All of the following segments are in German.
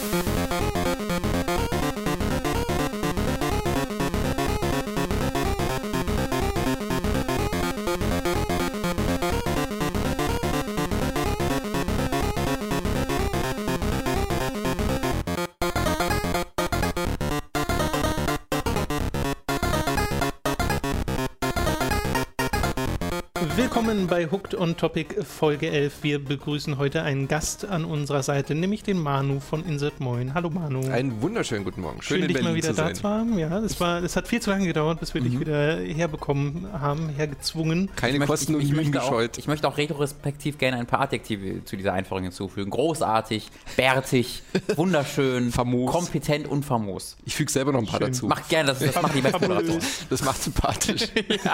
Bye. Bei Hooked on Topic Folge 11. Wir begrüßen heute einen Gast an unserer Seite, nämlich den Manu von Insert Moin. Hallo Manu. Einen wunderschönen guten Morgen. Schön, Schön dich mal wieder da zu haben. Ja, das war, es hat viel zu lange gedauert, bis wir mhm. dich wieder herbekommen haben, hergezwungen. Keine ich Kosten möchte, ich, und Mühen gescheut. ich möchte auch retrospektiv gerne ein paar Adjektive zu dieser Einführung hinzufügen. Großartig, bärtig, wunderschön, famos. kompetent und famos. Ich füge selber noch ein paar Schön. dazu. Mach gerne, das, das macht die beste Das macht sympathisch.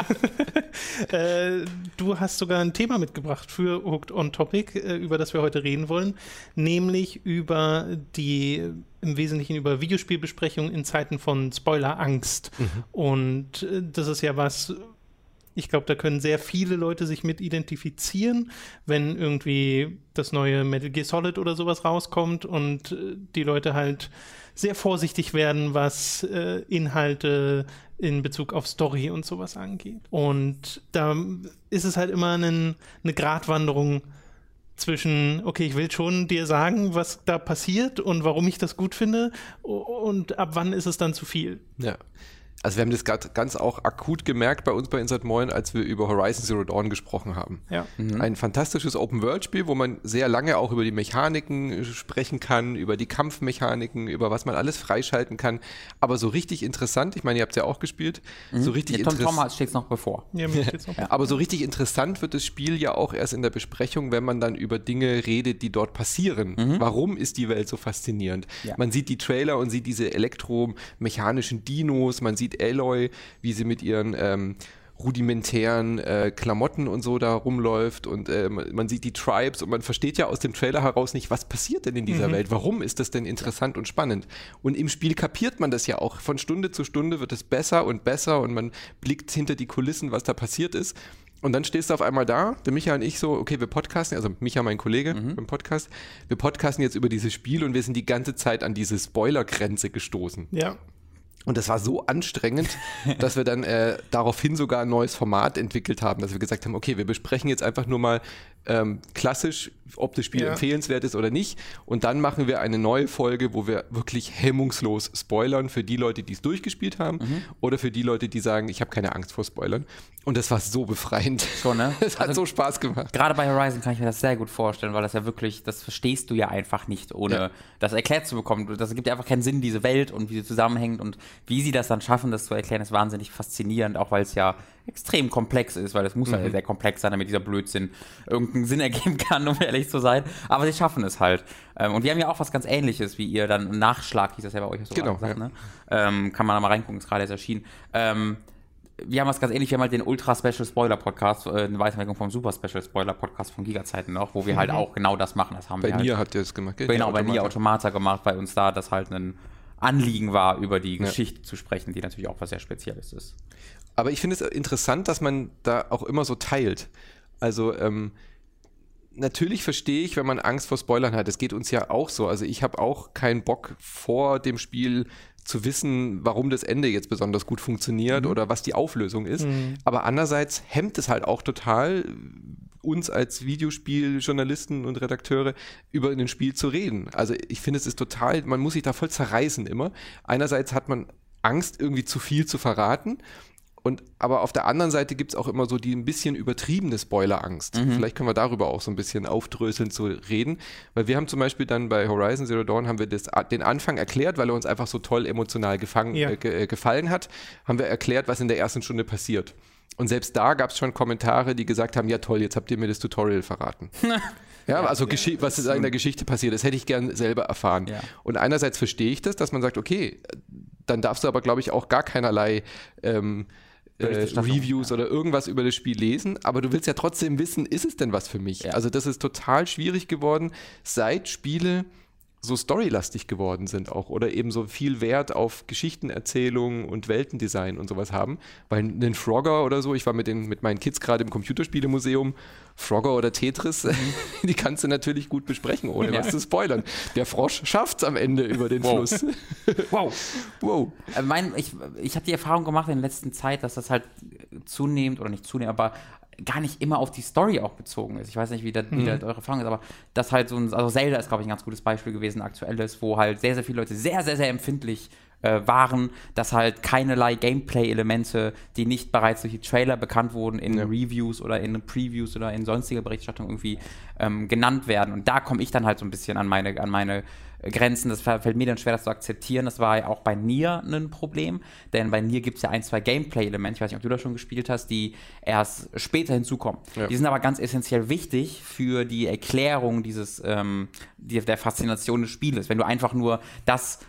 ja. äh, du hast sogar ein Thema mitgebracht für Hooked on Topic, äh, über das wir heute reden wollen, nämlich über die im Wesentlichen über Videospielbesprechungen in Zeiten von Spoilerangst. Mhm. Und äh, das ist ja was, ich glaube, da können sehr viele Leute sich mit identifizieren, wenn irgendwie das neue Metal Gear Solid oder sowas rauskommt und äh, die Leute halt sehr vorsichtig werden, was äh, Inhalte in Bezug auf Story und sowas angeht. Und da ist es halt immer eine, eine Gratwanderung zwischen, okay, ich will schon dir sagen, was da passiert und warum ich das gut finde und ab wann ist es dann zu viel. Ja. Also wir haben das gerade ganz auch akut gemerkt bei uns bei Insert Moin, als wir über Horizon Zero Dawn gesprochen haben. Ja. Mhm. Ein fantastisches Open-World-Spiel, wo man sehr lange auch über die Mechaniken sprechen kann, über die Kampfmechaniken, über was man alles freischalten kann. Aber so richtig interessant, ich meine, ihr habt es ja auch gespielt, mhm. so richtig interessant. Tom, Tom steht es noch bevor. Ja, noch. Aber so richtig interessant wird das Spiel ja auch erst in der Besprechung, wenn man dann über Dinge redet, die dort passieren. Mhm. Warum ist die Welt so faszinierend? Ja. Man sieht die Trailer und sieht diese elektromechanischen Dinos, man sieht sieht Aloy, wie sie mit ihren ähm, rudimentären äh, Klamotten und so da rumläuft und äh, man sieht die Tribes und man versteht ja aus dem Trailer heraus nicht, was passiert denn in dieser mhm. Welt, warum ist das denn interessant und spannend. Und im Spiel kapiert man das ja auch. Von Stunde zu Stunde wird es besser und besser und man blickt hinter die Kulissen, was da passiert ist. Und dann stehst du auf einmal da, der Micha und ich so, okay, wir podcasten, also Micha, mein Kollege mhm. beim Podcast, wir podcasten jetzt über dieses Spiel und wir sind die ganze Zeit an diese Spoilergrenze gestoßen. Ja. Und das war so anstrengend, dass wir dann äh, daraufhin sogar ein neues Format entwickelt haben, dass wir gesagt haben, okay, wir besprechen jetzt einfach nur mal ähm, klassisch, ob das Spiel ja. empfehlenswert ist oder nicht. Und dann machen wir eine neue Folge, wo wir wirklich hemmungslos spoilern für die Leute, die es durchgespielt haben mhm. oder für die Leute, die sagen, ich habe keine Angst vor Spoilern. Und das war so befreiend. Schon, ne? Es hat also, so Spaß gemacht. Gerade bei Horizon kann ich mir das sehr gut vorstellen, weil das ja wirklich, das verstehst du ja einfach nicht, ohne ja. das erklärt zu bekommen. Das gibt ja einfach keinen Sinn, diese Welt und wie sie zusammenhängt und wie sie das dann schaffen, das zu erklären, ist wahnsinnig faszinierend, auch weil es ja extrem komplex ist, weil es muss mhm. ja sehr komplex sein, damit dieser Blödsinn irgendeinen Sinn ergeben kann, um ehrlich zu sein. Aber sie schaffen es halt. Ähm, und wir haben ja auch was ganz ähnliches wie ihr, dann Nachschlag hieß das ja bei euch so genau, gesagt, ja. ne? ähm, Kann man da mal reingucken, ist gerade erst erschienen. Ähm, wir haben was ganz ähnlich, wir haben halt den Ultra Special Spoiler Podcast, äh, eine Weiterentwicklung vom Super Special Spoiler Podcast von Gigazeiten noch, wo wir halt mhm. halt auch genau das machen. Das haben bei wir Nier halt, hat ihr das gemacht, gell? Genau, bei Nier Automata gemacht, bei uns da das halt ein Anliegen war, über die Geschichte zu sprechen, die natürlich auch was sehr Spezielles ist. Aber ich finde es interessant, dass man da auch immer so teilt. Also ähm, natürlich verstehe ich, wenn man Angst vor Spoilern hat. Es geht uns ja auch so. Also ich habe auch keinen Bock vor dem Spiel zu wissen, warum das Ende jetzt besonders gut funktioniert mhm. oder was die Auflösung ist. Mhm. Aber andererseits hemmt es halt auch total, uns als Videospieljournalisten und Redakteure über ein Spiel zu reden. Also ich finde, es ist total, man muss sich da voll zerreißen immer. Einerseits hat man Angst, irgendwie zu viel zu verraten. Und aber auf der anderen Seite gibt es auch immer so die ein bisschen übertriebene Spoilerangst. Mhm. Vielleicht können wir darüber auch so ein bisschen aufdröseln zu reden. Weil wir haben zum Beispiel dann bei Horizon Zero Dawn haben wir das, den Anfang erklärt, weil er uns einfach so toll emotional gefangen, ja. äh, äh gefallen hat, haben wir erklärt, was in der ersten Stunde passiert. Und selbst da gab es schon Kommentare, die gesagt haben, ja toll, jetzt habt ihr mir das Tutorial verraten. Ja, also ja, was in der Geschichte passiert, das hätte ich gern selber erfahren. Ja. Und einerseits verstehe ich das, dass man sagt, okay, dann darfst du aber, glaube ich, auch gar keinerlei ähm, äh, Reviews ja. oder irgendwas über das Spiel lesen, aber du willst ja trotzdem wissen, ist es denn was für mich? Ja. Also das ist total schwierig geworden, seit Spiele so storylastig geworden sind auch oder eben so viel Wert auf Geschichtenerzählung und Weltendesign und sowas haben. Weil einen Frogger oder so, ich war mit, den, mit meinen Kids gerade im Computerspielemuseum, Frogger oder Tetris, mhm. die kannst du natürlich gut besprechen, ohne ja. was zu spoilern. Der Frosch schafft es am Ende über den wow. Fluss. wow. wow. Äh, mein, ich ich habe die Erfahrung gemacht in der letzten Zeit, dass das halt zunehmend, oder nicht zunehmend, aber gar nicht immer auf die Story auch bezogen ist. Ich weiß nicht, wie, da, wie mhm. eure Erfahrung ist, aber das halt so ein, also Zelda ist, glaube ich, ein ganz gutes Beispiel gewesen, aktuelles, wo halt sehr, sehr viele Leute sehr, sehr, sehr empfindlich äh, waren, dass halt keinerlei Gameplay-Elemente, die nicht bereits durch die Trailer bekannt wurden, in ja. Reviews oder in Previews oder in sonstiger Berichterstattung irgendwie ähm, genannt werden. Und da komme ich dann halt so ein bisschen an meine, an meine Grenzen. Das fällt mir dann schwer, das zu akzeptieren. Das war ja auch bei Nier ein Problem, denn bei Nier gibt es ja ein, zwei Gameplay-Elemente, ich weiß nicht, ob du das schon gespielt hast, die erst später hinzukommen. Ja. Die sind aber ganz essentiell wichtig für die Erklärung dieses, ähm, der Faszination des Spieles. Wenn du einfach nur das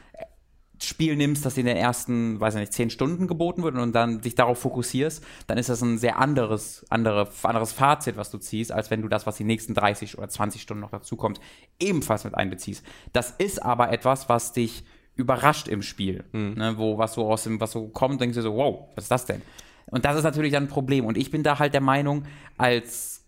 Spiel nimmst, das in den ersten, weiß ich nicht, zehn Stunden geboten wird und dann dich darauf fokussierst, dann ist das ein sehr anderes, andere, anderes Fazit, was du ziehst, als wenn du das, was die nächsten 30 oder 20 Stunden noch dazu kommt, ebenfalls mit einbeziehst. Das ist aber etwas, was dich überrascht im Spiel, mhm. ne, wo was so aus dem, was so kommt, denkst du so, wow, was ist das denn? Und das ist natürlich dann ein Problem. Und ich bin da halt der Meinung, als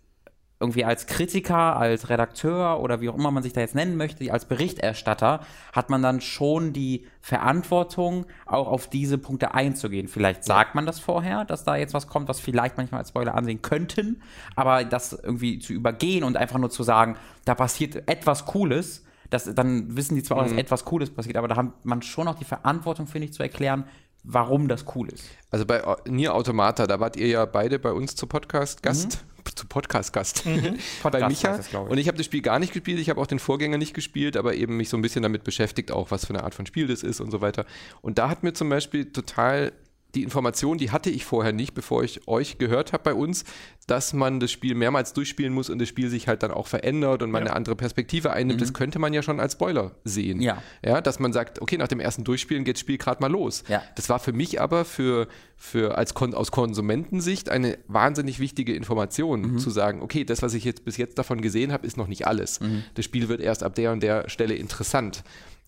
irgendwie als Kritiker, als Redakteur oder wie auch immer man sich da jetzt nennen möchte, als Berichterstatter, hat man dann schon die Verantwortung, auch auf diese Punkte einzugehen. Vielleicht sagt man das vorher, dass da jetzt was kommt, was vielleicht manchmal als Spoiler ansehen könnten, aber das irgendwie zu übergehen und einfach nur zu sagen, da passiert etwas Cooles, das, dann wissen die zwar auch, dass mhm. etwas Cooles passiert, aber da hat man schon auch die Verantwortung, finde ich, zu erklären, warum das cool ist. Also bei Nier Automata, da wart ihr ja beide bei uns zu Podcast-Gast. Mhm zu Podcast-Gast mhm. bei Micha. Das, ich. Und ich habe das Spiel gar nicht gespielt, ich habe auch den Vorgänger nicht gespielt, aber eben mich so ein bisschen damit beschäftigt, auch was für eine Art von Spiel das ist und so weiter. Und da hat mir zum Beispiel total die Information, die hatte ich vorher nicht, bevor ich euch gehört habe bei uns, dass man das Spiel mehrmals durchspielen muss und das Spiel sich halt dann auch verändert und man ja. eine andere Perspektive einnimmt. Mhm. Das könnte man ja schon als Spoiler sehen. Ja. ja. Dass man sagt, okay, nach dem ersten Durchspielen geht das Spiel gerade mal los. Ja. Das war für mich aber für, für als Kon aus Konsumentensicht eine wahnsinnig wichtige Information, mhm. zu sagen, okay, das, was ich jetzt bis jetzt davon gesehen habe, ist noch nicht alles. Mhm. Das Spiel wird erst ab der und der Stelle interessant.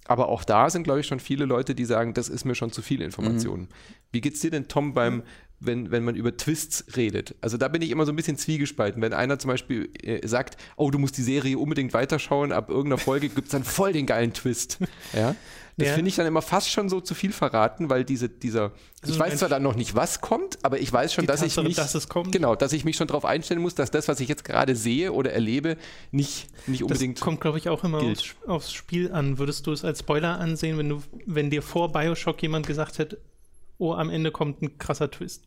Aber auch da sind, glaube ich, schon viele Leute, die sagen, das ist mir schon zu viel Information. Mhm. Wie es dir denn, Tom, beim, wenn, wenn man über Twists redet? Also da bin ich immer so ein bisschen zwiegespalten. Wenn einer zum Beispiel äh, sagt, oh, du musst die Serie unbedingt weiterschauen, ab irgendeiner Folge gibt es dann voll den geilen Twist. Ja? Das ja. finde ich dann immer fast schon so zu viel verraten, weil diese, dieser, also ich weiß zwar dann noch nicht, was kommt, aber ich weiß schon, dass Tatsache, ich mich, dass genau, dass ich mich schon darauf einstellen muss, dass das, was ich jetzt gerade sehe oder erlebe, nicht, nicht unbedingt. Das kommt, glaube ich, auch immer aufs, aufs, Spiel an. Würdest du es als Spoiler ansehen, wenn du, wenn dir vor Bioshock jemand gesagt hätte, oh, am Ende kommt ein krasser Twist?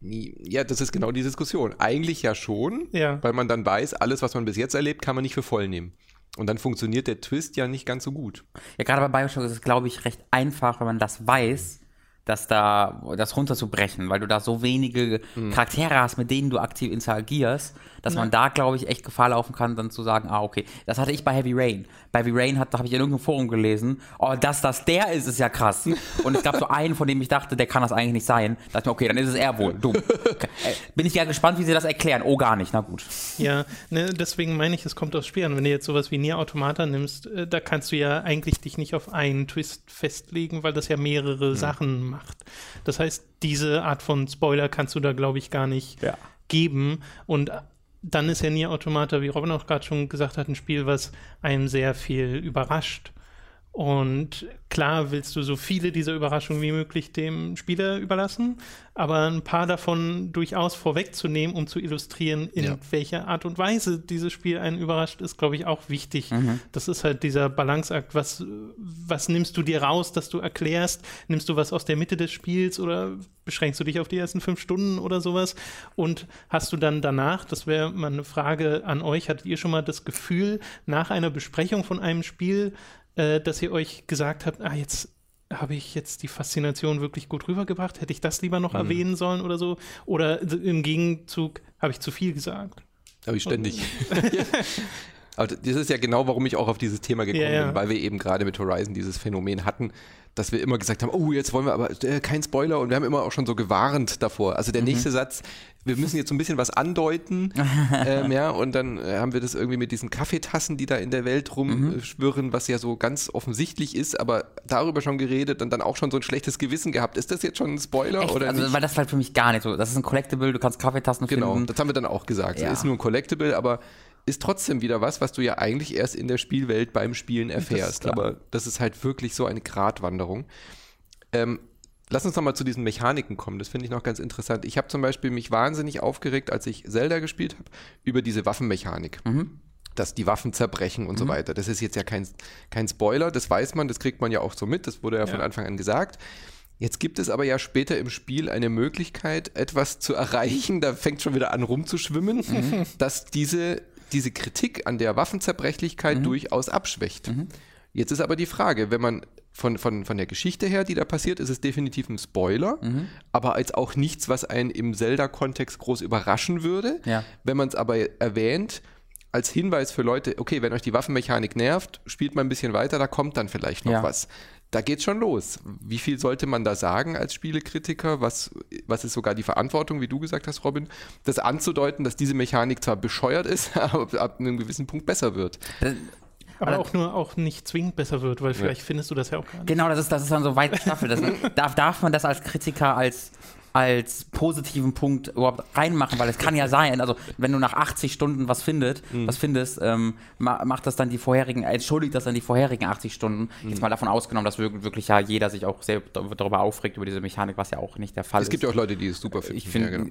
Ja, das ist genau die Diskussion. Eigentlich ja schon, ja. weil man dann weiß, alles, was man bis jetzt erlebt, kann man nicht für voll nehmen. Und dann funktioniert der Twist ja nicht ganz so gut. Ja, gerade bei Bioshock ist es, glaube ich, recht einfach, wenn man das weiß, dass da das runterzubrechen, weil du da so wenige mhm. Charaktere hast, mit denen du aktiv interagierst, dass ja. man da, glaube ich, echt Gefahr laufen kann, dann zu sagen, ah, okay, das hatte ich bei Heavy Rain. Bei Heavy Rain hat, da habe ich in irgendeinem Forum gelesen, oh, dass das der ist, ist ja krass. Und es gab so einen, von dem ich dachte, der kann das eigentlich nicht sein. Da dachte ich mir, okay, dann ist es er wohl. Dumm. Okay. Äh, bin ich ja gespannt, wie sie das erklären. Oh, gar nicht. Na gut. Ja, ne, deswegen meine ich, es kommt aufs Spiel an. Wenn du jetzt sowas wie Nier Automata nimmst, äh, da kannst du ja eigentlich dich nicht auf einen Twist festlegen, weil das ja mehrere mhm. Sachen macht. Das heißt, diese Art von Spoiler kannst du da, glaube ich, gar nicht ja. geben. Und dann ist ja Nier Automata, wie Robin auch gerade schon gesagt hat, ein Spiel, was einen sehr viel überrascht. Und klar willst du so viele dieser Überraschungen wie möglich dem Spieler überlassen, aber ein paar davon durchaus vorwegzunehmen, um zu illustrieren, in ja. welcher Art und Weise dieses Spiel einen überrascht, ist, glaube ich, auch wichtig. Mhm. Das ist halt dieser Balanceakt. Was, was nimmst du dir raus, dass du erklärst? Nimmst du was aus der Mitte des Spiels oder beschränkst du dich auf die ersten fünf Stunden oder sowas? Und hast du dann danach, das wäre mal eine Frage an euch, hattet ihr schon mal das Gefühl, nach einer Besprechung von einem Spiel, äh, dass ihr euch gesagt habt, ah, jetzt habe ich jetzt die Faszination wirklich gut rübergebracht? Hätte ich das lieber noch mhm. erwähnen sollen oder so? Oder im Gegenzug habe ich zu viel gesagt? Habe ich ständig. Aber das ist ja genau, warum ich auch auf dieses Thema gekommen Ja, ja. bin, weil wir eben gerade mit Horizon dieses Phänomen hatten, dass wir immer gesagt haben, oh, jetzt wollen wir aber äh, kein Spoiler und wir haben immer auch schon so gewarnt davor. Also der Mhm. nächste Satz, wir müssen jetzt so ein bisschen was andeuten, ähm, ja, und dann äh, haben wir das irgendwie mit diesen Kaffeetassen, die da in der Welt rumschwirren, was ja so ganz offensichtlich ist, aber darüber schon geredet und dann auch schon so ein schlechtes Gewissen gehabt. Ist das jetzt schon ein Spoiler Echt? oder also, nicht? weil das halt für mich gar nicht so. Das ist ein Collectible, du kannst Kaffeetassen Genau, finden. das haben wir dann auch gesagt. Ja. Ist nur ein Collectible, aber ist trotzdem wieder was, was du ja eigentlich erst in der Spielwelt beim Spielen erfährst. klar. aber das ist halt wirklich so eine Gratwanderung. Ähm, lass uns nochmal zu diesen Mechaniken kommen. Das finde ich noch ganz interessant. Ich habe zum Beispiel mich wahnsinnig aufgeregt, als ich Zelda gespielt habe, über diese Waffenmechanik. Dass die Waffen zerbrechen und so weiter. Das ist jetzt ja kein, kein Spoiler, das weiß man, das kriegt man ja auch so mit, das wurde ja, von Anfang an gesagt. Jetzt gibt es aber ja später im Spiel eine Möglichkeit, etwas zu erreichen, da fängt schon wieder an rumzuschwimmen, dass diese, diese Kritik an der Waffenzerbrechlichkeit durchaus abschwächt. Jetzt ist aber die Frage, wenn man von, von, von der Geschichte her, die da passiert, ist es definitiv ein Spoiler, aber als auch nichts, was einen im Zelda-Kontext groß überraschen würde. Ja. Wenn man es aber erwähnt, als Hinweis für Leute, okay, wenn euch die Waffenmechanik nervt, spielt mal ein bisschen weiter, da kommt dann vielleicht noch Ja. was. Da geht's schon los. Wie viel sollte man da sagen als Spielekritiker? Was, was ist sogar die Verantwortung, wie du gesagt hast, Robin, das anzudeuten, dass diese Mechanik zwar bescheuert ist, aber ab einem gewissen Punkt besser wird? Aber Aber- auch nur auch nicht zwingend besser wird, weil vielleicht findest du das ja auch gar nicht. Genau, das ist, das ist dann so weit gestaffelt. Darf, darf man das als Kritiker als, als positiven Punkt überhaupt reinmachen? Weil es kann ja sein, also wenn du nach 80 Stunden was findet, was findest, ähm, ma, macht das dann die vorherigen, entschuldigt das dann die vorherigen 80 Stunden. Jetzt mal davon ausgenommen, dass wirklich, ja jeder sich auch sehr darüber aufregt, über diese Mechanik, was ja auch nicht der Fall Es ist. gibt ja auch Leute, die es super finden. ich finde, ja, genau.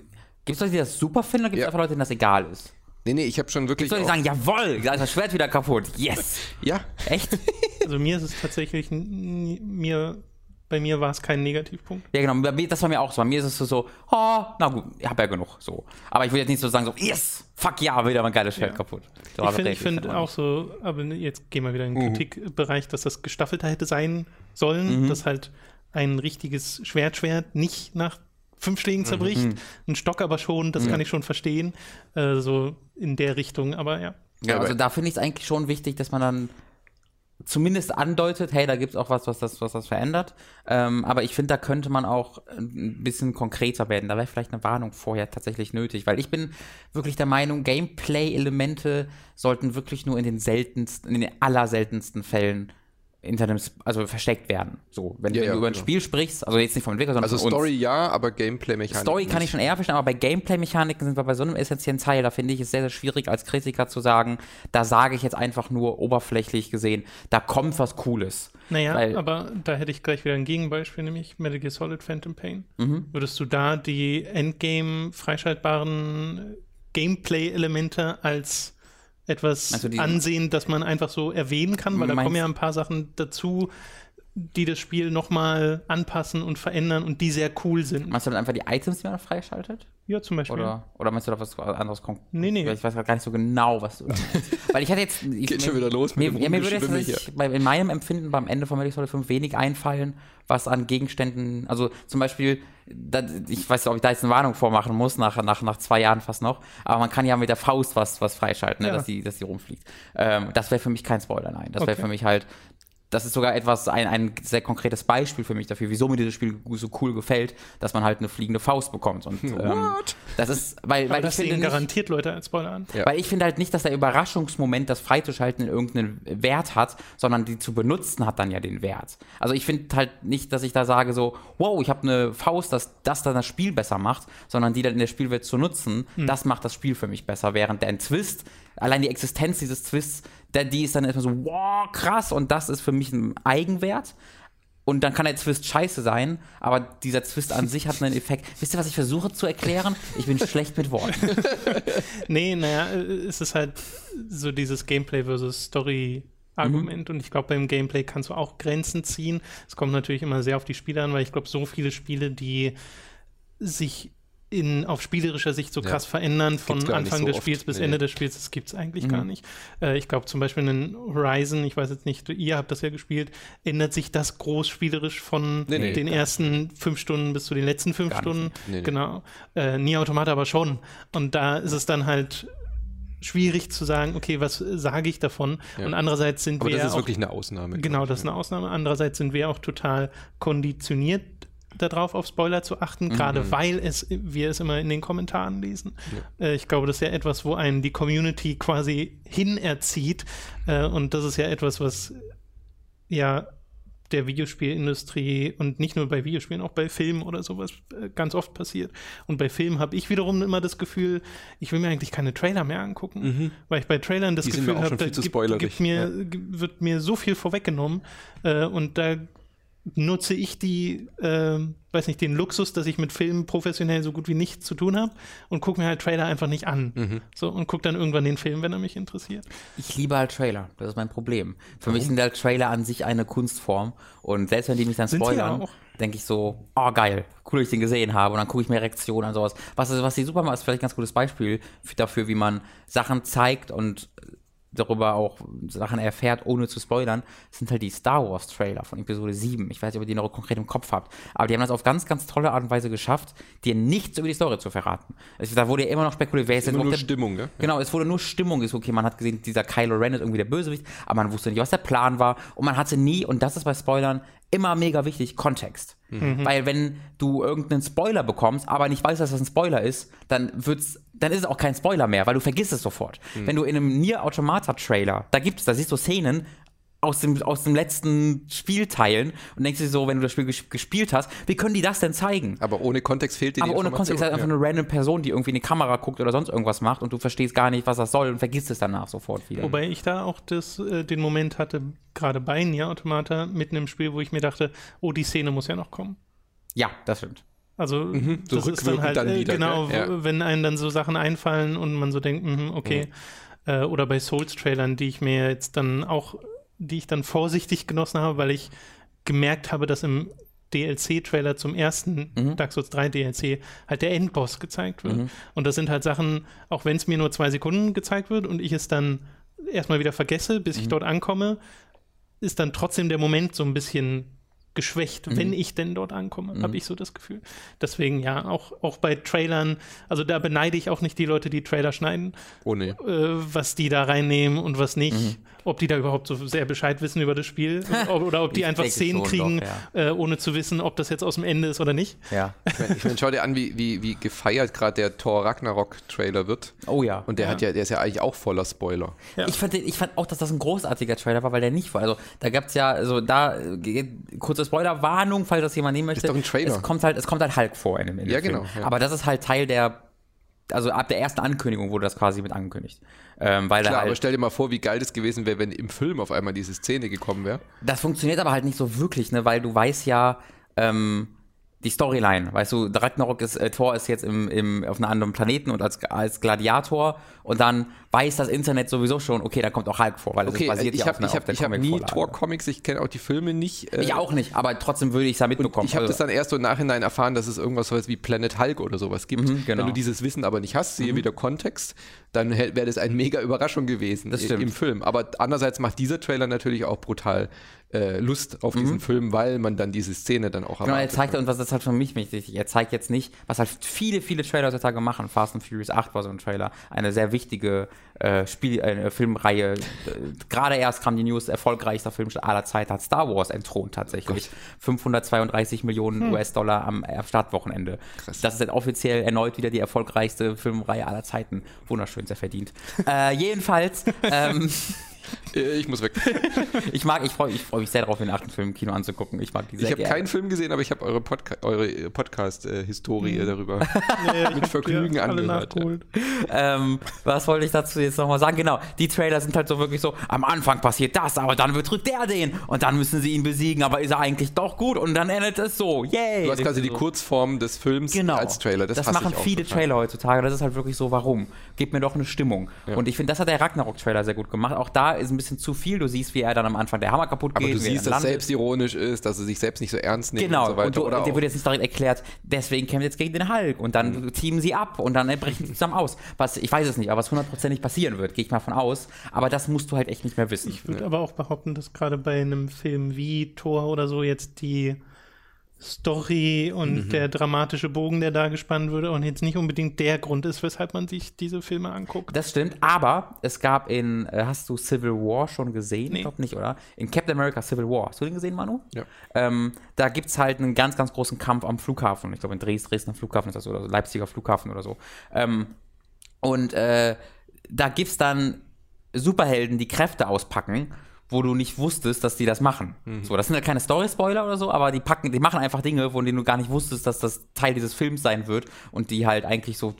gibt es Leute, die das super finden oder gibt es Ja. einfach Leute, denen das egal ist? Nee, nee, ich habe schon wirklich. Es die auch- sagen, jawohl, da ist das Schwert wieder kaputt. Yes! ja, Echt? Also mir ist es tatsächlich, mir, bei mir war es kein Negativpunkt. Ja, genau. Bei mir- Das war mir auch so. Bei mir ist es so, oh, na gut, ich habe ja genug. So. Aber ich will jetzt nicht so sagen, so, yes, fuck ja, wieder mein geiles Schwert Ja. kaputt. Ich So, aber finde ich find aber auch so, aber jetzt gehen wir wieder in den Kritikbereich, dass das gestaffelter hätte sein sollen, dass halt ein richtiges Schwertschwert nicht nach fünf Schlägen zerbricht, ein Stock aber schon, das kann ich schon verstehen, äh, so in der Richtung, aber ja. Ja, also da finde ich es eigentlich schon wichtig, dass man dann zumindest andeutet, hey, da gibt es auch was, was das, was das verändert. Ähm, aber ich finde, da könnte man auch ein bisschen konkreter werden. Da wäre vielleicht eine Warnung vorher tatsächlich nötig, weil ich bin wirklich der Meinung, Gameplay-Elemente sollten wirklich nur in den seltensten, in den allerseltensten Fällen hinter Sp- also versteckt werden. So, wenn, Ja, wenn ja, du über ein genau. Spiel sprichst, also jetzt nicht vom Entwickler, sondern also von uns. Story ja, aber Gameplay-Mechanik. Story kann ich schon eher verstehen, aber bei Gameplay-Mechaniken sind wir bei so einem essentiellen Teil, da finde ich es sehr, sehr schwierig als Kritiker zu sagen, da sage ich jetzt einfach nur oberflächlich gesehen, da kommt was Cooles. Naja, Weil- aber da hätte ich gleich wieder ein Gegenbeispiel, nämlich Metal Gear Solid Phantom Pain. Mhm. Würdest du da die Endgame freischaltbaren Gameplay-Elemente als etwas Also ansehen, das man einfach so erwähnen kann? Weil da kommen ja ein paar Sachen dazu, die das Spiel nochmal anpassen und verändern und die sehr cool sind. Meinst du dann einfach die Items, die man freischaltet? Ja, zum Beispiel. Oder, oder meinst du da was anderes? kon- Nee, nee. Ich weiß gar nicht so genau, was du. Weil ich hatte jetzt... Ich, Geht schon wieder los mit mir, dem ja, mir würde jetzt bei, in meinem Empfinden beim Ende von Metal Solid 5 wenig einfallen, was an Gegenständen, also zum Beispiel, da, ich weiß nicht, ob ich da jetzt eine Warnung vormachen muss, nach, nach, nach zwei Jahren fast noch, aber man kann ja mit der Faust was, was freischalten, ne, Ja. dass, die, dass die rumfliegt. Ähm, das wäre für mich kein Spoiler, nein. Das wäre Okay. für mich halt, das ist sogar etwas, ein, ein sehr konkretes Beispiel für mich dafür, wieso mir dieses Spiel so cool gefällt, dass man halt eine fliegende Faust bekommt. Und ähm, das ist, weil, weil ich das finde sehen nicht, garantiert Leute als Spoiler an. Ja. weil ich finde halt nicht, dass der Überraschungsmoment, das freizuschalten, irgendeinen Wert hat, sondern die zu benutzen hat dann ja den Wert. Also ich finde halt nicht, dass ich da sage so, wow, ich habe eine Faust, dass das dann das Spiel besser macht, sondern die dann in der Spielwelt zu nutzen, das macht das Spiel für mich besser. Während der Twist, allein die Existenz dieses Twists, die ist dann erstmal so, wow, krass, und das ist für mich ein Eigenwert. Und dann kann der Twist scheiße sein, aber dieser Twist an sich hat einen Effekt. Wisst ihr, was ich versuche zu erklären? Ich bin schlecht mit Worten. Nee, naja, es ist halt so dieses Gameplay versus Story. Argument und ich glaube, beim Gameplay kannst du auch Grenzen ziehen. Es kommt natürlich immer sehr auf die Spiele an, weil ich glaube, so viele Spiele, die sich in, auf spielerischer Sicht so Ja. krass verändern, von Anfang so des oft. Spiels bis Nee. Ende des Spiels, das gibt es eigentlich gar nicht. Äh, ich glaube zum Beispiel in Horizon, ich weiß jetzt nicht, ihr habt das ja gespielt, ändert sich das groß spielerisch von Nee, nee, den ersten fünf Stunden bis zu den letzten fünf Gar. Stunden. Genau. Äh, Nie Automata aber schon. Und da ist es dann halt schwierig zu sagen, okay, was sage ich davon? Ja. Und andererseits sind Aber wir das ist auch, wirklich eine Ausnahme. genau, das ist eine Ausnahme. Andererseits sind wir auch total konditioniert darauf, auf Spoiler zu achten, gerade weil es, wir es immer in den Kommentaren lesen. Äh, ich glaube, das ist ja etwas, wo einen die Community quasi hinerzieht. Äh, und das ist ja etwas, was ja der Videospielindustrie und nicht nur bei Videospielen, auch bei Filmen oder sowas äh, ganz oft passiert. Und bei Filmen habe ich wiederum immer das Gefühl, ich will mir eigentlich keine Trailer mehr angucken, weil ich bei Trailern das Die Gefühl habe, da gibt, gibt mir, g- wird mir so viel vorweggenommen äh, und da nutze ich die, äh, weiß nicht, den Luxus, dass ich mit Filmen professionell so gut wie nichts zu tun habe und gucke mir halt Trailer einfach nicht an. So und gucke dann irgendwann den Film, wenn er mich interessiert. Ich liebe halt Trailer, das ist mein Problem. Für mich sind halt Trailer an sich eine Kunstform und selbst wenn die mich dann Sind spoilern, denke ich so, oh geil, cool, dass ich den gesehen habe und dann gucke ich mir Reaktionen an sowas. Was, ist- was die super macht, ist vielleicht ein ganz gutes Beispiel für, dafür, wie man Sachen zeigt und darüber auch Sachen erfährt, ohne zu spoilern, sind halt die Star Wars Trailer von Episode 7. Ich weiß nicht, ob ihr die noch konkret im Kopf habt. Aber die haben das auf ganz, ganz tolle Art und Weise geschafft, dir nichts über die Story zu verraten. Es, da wurde ja immer noch spekuliert, wer ist jetzt nur der, Stimmung, ja? Genau, es wurde nur Stimmung. Ist okay, man hat gesehen, dieser Kylo Ren ist irgendwie der Bösewicht, aber man wusste nicht, was der Plan war. Und man hatte nie, und das ist bei Spoilern immer mega wichtig, Kontext. Weil wenn du irgendeinen Spoiler bekommst, aber nicht weißt, dass das ein Spoiler ist, dann wird's, dann ist es auch kein Spoiler mehr, weil du vergisst es sofort. Wenn du in einem Nier Automata Trailer, da gibt's, da siehst du Szenen, aus dem, aus dem letzten Spielteilen und denkst dir so, wenn du das Spiel ges gespielt hast, wie können die das denn zeigen? Aber ohne Kontext fehlt dir die Aber ohne Kontext ist halt einfach ja. eine random Person, die irgendwie in die Kamera guckt oder sonst irgendwas macht und du verstehst gar nicht, was das soll und vergisst es danach sofort wieder. Wobei ich da auch das, äh, den Moment hatte, gerade bei Nier Automata, mitten im Spiel, wo ich mir dachte, oh, die Szene muss ja noch kommen. Ja, das stimmt. Also so das ist dann halt, dann äh, wieder, genau, gell? Ja. wenn einem dann so Sachen einfallen und man so denkt, mhm, okay. Äh, oder bei Souls-Trailern, die ich mir jetzt dann auch, die ich dann vorsichtig genossen habe, weil ich gemerkt habe, dass im DLC-Trailer zum ersten Mhm. Dark Souls 3 DLC halt der Endboss gezeigt wird. Und das sind halt Sachen, auch wenn es mir nur zwei Sekunden gezeigt wird und ich es dann erstmal wieder vergesse, bis Mhm. ich dort ankomme, ist dann trotzdem der Moment so ein bisschen geschwächt, Mhm. wenn ich denn dort ankomme, habe ich so das Gefühl. Deswegen ja, auch, auch bei Trailern, also da beneide ich auch nicht die Leute, die Trailer schneiden, Ohne. äh, was die da reinnehmen und was nicht, Mhm. Ob die da überhaupt so sehr Bescheid wissen über das Spiel ob, oder ob die Ich einfach Szenen kriegen, doch, äh, ohne zu wissen, ob das jetzt aus dem Ende ist oder nicht. Ja. Ich meine, ich mein, schau dir an, wie, wie, wie gefeiert gerade der Thor Ragnarok-Trailer wird. Oh ja. Und der hat ja, der ist ja eigentlich auch voller Spoiler. Ja. Ich, fand, ich fand auch, dass das ein großartiger Trailer war, weil der nicht war. Also da gab es ja, also da, äh, kurze Spoilerwarnung, falls das jemand nehmen möchte. Ist doch ein Trailer. Es kommt halt, es kommt halt Hulk vor in dem, in dem Ja, genau, ja. Aber das ist halt Teil der, also ab der ersten Ankündigung wurde das quasi mit angekündigt. Ähm, weil Klar, da aber halt, stell dir mal vor, wie geil das gewesen wäre, wenn im Film auf einmal diese Szene gekommen wäre. das funktioniert aber halt nicht so wirklich, ne, weil du weißt ja, ähm, die Storyline, weißt du, Ragnarok ist, äh, Thor ist jetzt im, im, auf einem anderen Planeten und als, als Gladiator und dann weiß das Internet sowieso schon, okay, da kommt auch Hulk vor, weil Okay, es basiert ich ja habe auf, einer- ich auf hab, der ich hab nie. Thor-Comics, ich kenne auch die Filme nicht. äh, Ich auch nicht, aber trotzdem würde ich es da mitbekommen. Ich habe Also, das dann erst so im Nachhinein erfahren, dass es irgendwas sowas wie Planet Hulk oder sowas gibt. Mhm, genau. Wenn du dieses Wissen aber nicht hast, siehe wieder Kontext, dann wäre das eine mega Überraschung gewesen im Film. Aber andererseits macht dieser Trailer natürlich auch brutal äh, Lust auf diesen Film, weil man dann diese Szene dann auch Mhm. Genau, er zeigt, und was ist halt für mich wichtig, er zeigt jetzt nicht, was halt viele, viele Trailer heutzutage machen. Fast and Furious 8 war so ein Trailer, eine sehr wichtige äh, Spiel, äh, Filmreihe. Äh, Gerade erst kam die News, erfolgreichster Film aller Zeiten hat Star Wars entthront tatsächlich. 532 Millionen US-Dollar am äh, Startwochenende. Krass. Das ist dann offiziell erneut wieder die erfolgreichste Filmreihe aller Zeiten. Wunderschön, sehr verdient. äh, jedenfalls, ähm, Äh, ich muss weg. ich mag, ich freue ich freu mich sehr darauf, den achten Film im Kino anzugucken. Ich mag die sehr Ich habe keinen Film gesehen, aber ich habe eure, Podca eure äh, Podcast-Historie Mhm. darüber. Ja, Mit Vergnügen angehört, ja. ähm, was wollte ich dazu jetzt nochmal sagen? Genau, die Trailer sind halt so wirklich so, am Anfang passiert das, aber dann betrügt der den und dann müssen sie ihn besiegen, aber ist er eigentlich doch gut und dann endet es so, yay! Du hast quasi die. Kurzform des Films Genau. als Trailer. Das, Das, hasse machen ich auch viele total. Trailer heutzutage. Das ist halt wirklich so, warum? Gib mir doch eine Stimmung. Und ich finde, das hat der Ragnarok-Trailer sehr gut gemacht. Auch da ist ein bisschen zu viel. Du siehst, wie er dann am Anfang der Hammer kaputt Aber geht. du wie er siehst, dass selbstironisch ist, dass er sich selbst nicht so ernst nimmt Genau, und so weiter. und, du, Oder dir wird jetzt nicht direkt erklärt, deswegen kämpft jetzt gegen den Hulk und dann Mhm. teamen sie ab und dann brechen sie zusammen aus. Was, ich weiß es nicht, aber was hundertprozentig passieren wird, gehe ich mal von aus. Aber das musst du halt echt nicht mehr wissen. Ich würde aber auch behaupten, dass gerade bei einem Film wie Thor oder so jetzt die Story und der dramatische Bogen, der da gespannt würde und jetzt nicht unbedingt der Grund ist, weshalb man sich diese Filme anguckt. Das stimmt, aber es gab in, äh, hast du Civil War schon gesehen? Nee. Ich glaube nicht, oder? In Captain America Civil War. Hast du den gesehen, Manu? Ja. Ähm, da gibt es halt einen ganz, ganz großen Kampf am Flughafen. Ich glaube, in Dresden, Dresdner Flughafen ist das oder so, Leipziger Flughafen oder so. Ähm, und äh, da gibt es dann Superhelden, die Kräfte auspacken, wo du nicht wusstest, dass die das machen. So, das sind ja keine Story-Spoiler oder so, aber die packen, die machen einfach Dinge, von denen du gar nicht wusstest, dass das Teil dieses Films sein wird und die halt eigentlich so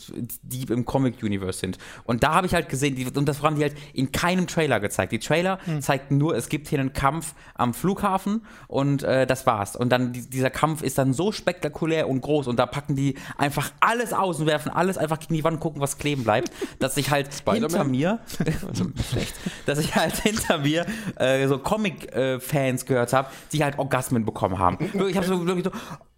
deep im Comic-Universe sind. Und da habe ich halt gesehen, die, und das haben die halt in keinem Trailer gezeigt. Die Trailer zeigten nur, es gibt hier einen Kampf am Flughafen und äh, das war's. Und dann die, dieser Kampf ist dann so spektakulär und groß und da packen die einfach alles aus und werfen alles einfach gegen die Wand, gucken, was kleben bleibt, dass ich halt hinter mir, schlecht, dass ich halt hinter mir äh, so Comic-Fans gehört habe, die halt Orgasmen bekommen haben. Ich habe so wirklich so,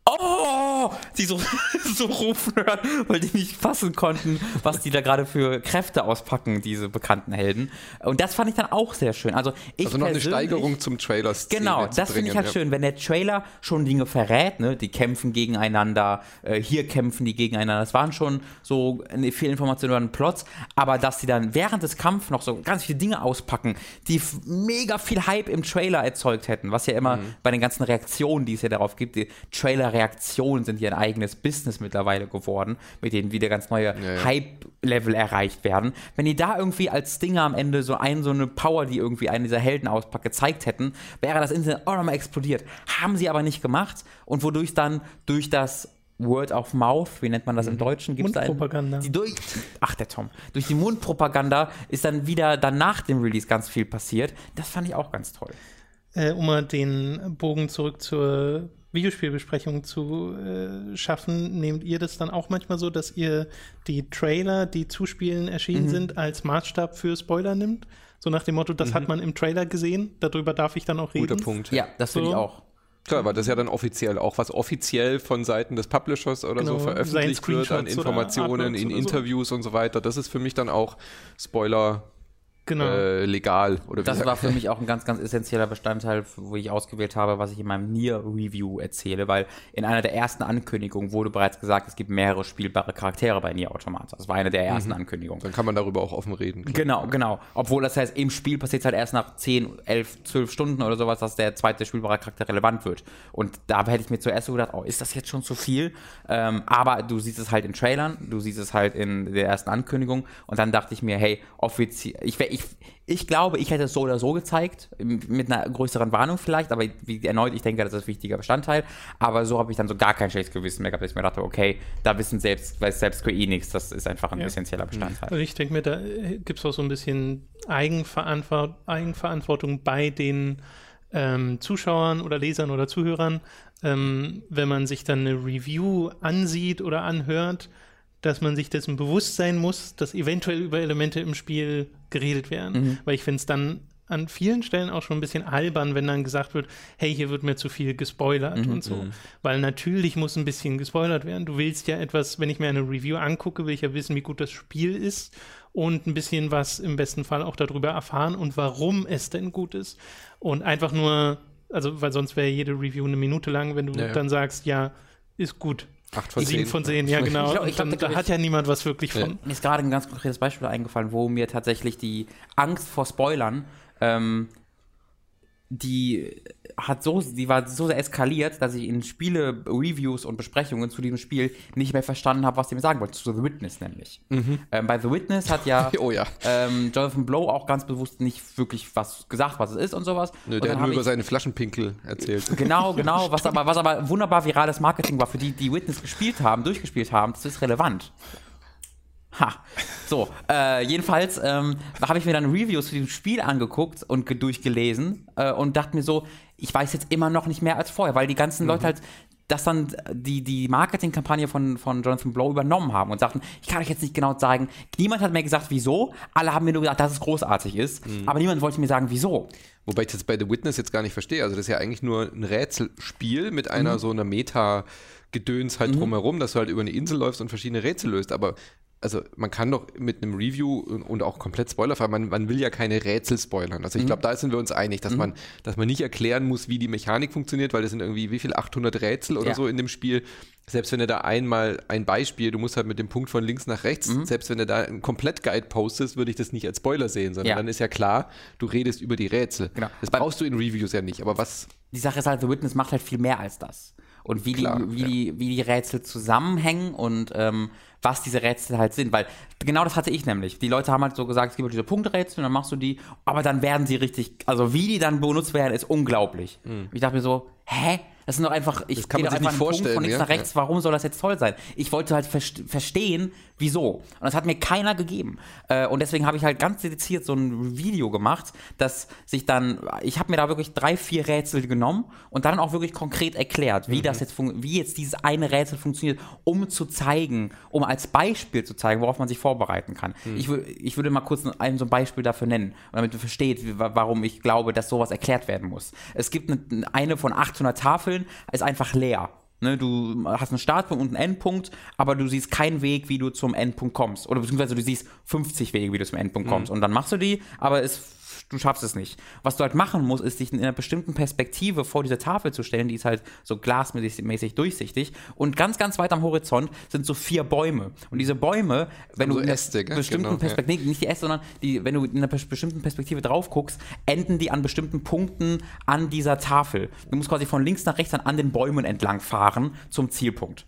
oh, die so, so rufen hören, weil die nicht fassen konnten, was die da gerade für Kräfte auspacken, diese bekannten Helden. Und das fand ich dann auch sehr schön. Also ich Also noch eine Steigerung zum Trailer. Genau, das finde ich halt schön, wenn der Trailer schon Dinge verrät, ne? Die kämpfen gegeneinander, äh, hier kämpfen die gegeneinander. Das waren schon so äh, viele Informationen über den Plot, aber dass sie dann während des Kampfs noch so ganz viele Dinge auspacken, die mega viel Hype im Trailer erzeugt hätten, was ja immer bei den ganzen Reaktionen, die es ja darauf gibt, die Trailer-Reaktionen sind ja ein eigenes Business mittlerweile geworden, mit denen wieder ganz neue ja. Hype-Level erreicht werden. Wenn die da irgendwie als Stinger am Ende so ein, so eine Power, die irgendwie einen dieser Helden auspackt, gezeigt hätten, wäre das Internet auch nochmal explodiert. Haben sie aber nicht gemacht und wodurch dann durch das Word of Mouth, wie nennt man das im Deutschen? Gibt's da einen- Mundpropaganda. Die durch, ach, der Tom. Durch die Mundpropaganda ist dann wieder dann nach dem Release ganz viel passiert. Das fand ich auch ganz toll. äh, um mal den Bogen zurück zur Videospielbesprechung zu äh, schaffen, nehmt ihr das dann auch manchmal so, dass ihr die Trailer, die zu Spielen erschienen sind, als Maßstab für Spoiler nimmt? So nach dem Motto, das hat man im Trailer gesehen, darüber darf ich dann auch reden. Guter Punkt. Ja, das finde So. ich auch. Klar, aber das ist ja dann offiziell auch was offiziell von Seiten des Publishers oder Genau, so veröffentlicht wird an Informationen in oder so. Interviews und so weiter. Das ist für mich dann auch Spoiler Genau. äh, legal. Oder wie Das war für mich auch ein ganz, ganz essentieller Bestandteil, wo ich ausgewählt habe, was ich in meinem Nier-Review erzähle, weil in einer der ersten Ankündigungen wurde bereits gesagt, es gibt mehrere spielbare Charaktere bei Nier Automata. Das war eine der ersten Ankündigungen. Dann kann man darüber auch offen reden. klar. Genau, genau. Obwohl das heißt, im Spiel passiert es halt erst nach 10, 11, 12 Stunden oder sowas, dass der zweite spielbare Charakter relevant wird. Und da hätte ich mir zuerst so gedacht, oh, ist das jetzt schon zu viel? Ähm, aber du siehst es halt in Trailern, du siehst es halt in der ersten Ankündigung und dann dachte ich mir, hey, offiziell, ich, wär- ich, ich glaube, ich hätte es so oder so gezeigt, mit einer größeren Warnung vielleicht, aber wie, erneut, ich denke, das ist ein wichtiger Bestandteil. Aber so habe ich dann so gar kein schlechtes Gewissen mehr gehabt, dass ich mir dachte, okay, da wissen selbst, weiß selbst Square Enix, das ist einfach ein Ja. essentieller Bestandteil. Also ich denke mir, da gibt es auch so ein bisschen Eigenverantwort Eigenverantwortung bei den ähm, Zuschauern oder Lesern oder Zuhörern, ähm, wenn man sich dann eine Review ansieht oder anhört, dass man sich dessen bewusst sein muss, dass eventuell über Elemente im Spiel geredet werden. Weil ich finde es dann an vielen Stellen auch schon ein bisschen albern, wenn dann gesagt wird, hey, hier wird mir zu viel gespoilert und so. Weil natürlich muss ein bisschen gespoilert werden. Du willst ja etwas, wenn ich mir eine Review angucke, will ich ja wissen, wie gut das Spiel ist und ein bisschen was im besten Fall auch darüber erfahren und warum es denn gut ist. Und einfach nur, also, weil sonst wäre jede Review eine Minute lang, wenn du Ja, ja. dann sagst, ja, ist gut. Acht von Sieben zehn. von zehn, ja genau. Ich glaub- ich Und glaub, da da hat ja niemand was wirklich von. Mir ist gerade ein ganz konkretes Beispiel eingefallen, wo mir tatsächlich die Angst vor Spoilern, ähm, die hat so, die war so sehr eskaliert, dass ich in Spiele-Reviews und Besprechungen zu diesem Spiel nicht mehr verstanden habe, was die mir sagen wollten. Zu The Witness nämlich. Ähm, bei The Witness hat ja, Oh ja. ähm, Jonathan Blow auch ganz bewusst nicht wirklich was gesagt, was es ist und sowas. Nö, und der hat nur über seine Flaschenpinkel erzählt. Genau, genau, was aber, was aber wunderbar virales Marketing war für die, die Witness gespielt haben, durchgespielt haben, das ist relevant. Ha. So, äh, jedenfalls ähm, habe ich mir dann Reviews zu diesem Spiel angeguckt und ge- durchgelesen äh, und dachte mir so, ich weiß jetzt immer noch nicht mehr als vorher, weil die ganzen Leute halt das dann die, die Marketingkampagne von, von Jonathan Blow übernommen haben und sagten, ich kann euch jetzt nicht genau sagen, niemand hat mir gesagt, wieso, alle haben mir nur gesagt, dass es großartig ist, aber niemand wollte mir sagen, wieso. Wobei ich das bei The Witness jetzt gar nicht verstehe. Also das ist ja eigentlich nur ein Rätselspiel mit einer so einer Meta-Gedöns halt drumherum, dass du halt über eine Insel läufst und verschiedene Rätsel löst. Aber also man kann doch mit einem Review und, auch komplett spoilerfrei, man, man will ja keine Rätsel spoilern. Also ich glaube, da sind wir uns einig, dass man, dass man nicht erklären muss, wie die Mechanik funktioniert, weil das sind irgendwie wie viel 800 Rätsel oder Ja. so in dem Spiel. Selbst wenn du da einmal ein Beispiel, du musst halt mit dem Punkt von links nach rechts, selbst wenn du da einen Komplett-Guide postest, würde ich das nicht als Spoiler sehen, sondern Ja. dann ist ja klar, du redest über die Rätsel. Genau. Das brauchst du in Reviews ja nicht. Aber was, die Sache ist halt, The Witness macht halt viel mehr als das. Und wie, Klar, die, wie, ja. die, wie die Rätsel zusammenhängen und ähm, was diese Rätsel halt sind. Weil genau das hatte ich nämlich. Die Leute haben halt so gesagt, es gibt diese Punkträtsel und dann machst du die, aber dann werden sie richtig, also wie die dann benutzt werden, ist unglaublich. Ich dachte mir so, hä? Das sind doch einfach, ich kann sich einfach nicht einen Punkt vorstellen, von links ja? nach rechts, warum soll das jetzt toll sein? Ich wollte halt verst verstehen, wieso. Und das hat mir keiner gegeben. Äh, und deswegen habe ich halt ganz dediziert so ein Video gemacht, dass sich dann, ich habe mir da wirklich drei, vier Rätsel genommen und dann auch wirklich konkret erklärt, wie das jetzt wie jetzt dieses eine Rätsel funktioniert, um zu zeigen, um als Beispiel zu zeigen, worauf man sich vorbereiten kann. Ich, wür- ich würde mal kurz ein so ein Beispiel dafür nennen, damit ihr versteht, warum ich glaube, dass sowas erklärt werden muss. Es gibt eine, eine von 800 Tafeln, ist einfach leer. Ne, du hast einen Startpunkt und einen Endpunkt, aber du siehst keinen Weg, wie du zum Endpunkt kommst. Oder beziehungsweise du siehst 50 Wege, wie du zum Endpunkt kommst. Und dann machst du die, aber es, du schaffst es nicht. Was du halt machen musst, ist dich in einer bestimmten Perspektive vor diese Tafel zu stellen, die ist halt so glasmäßig mäßig durchsichtig. Und ganz, ganz weit am Horizont sind so vier Bäume. Und diese Bäume, wenn so du in einer Äste, gell? bestimmten Genau, ja. Perspektive, nee, nicht die Äste, sondern die, wenn du in einer bes- bestimmten Perspektive drauf guckst, enden die an bestimmten Punkten an dieser Tafel. Du musst quasi von links nach rechts dann an den Bäumen entlang fahren zum Zielpunkt.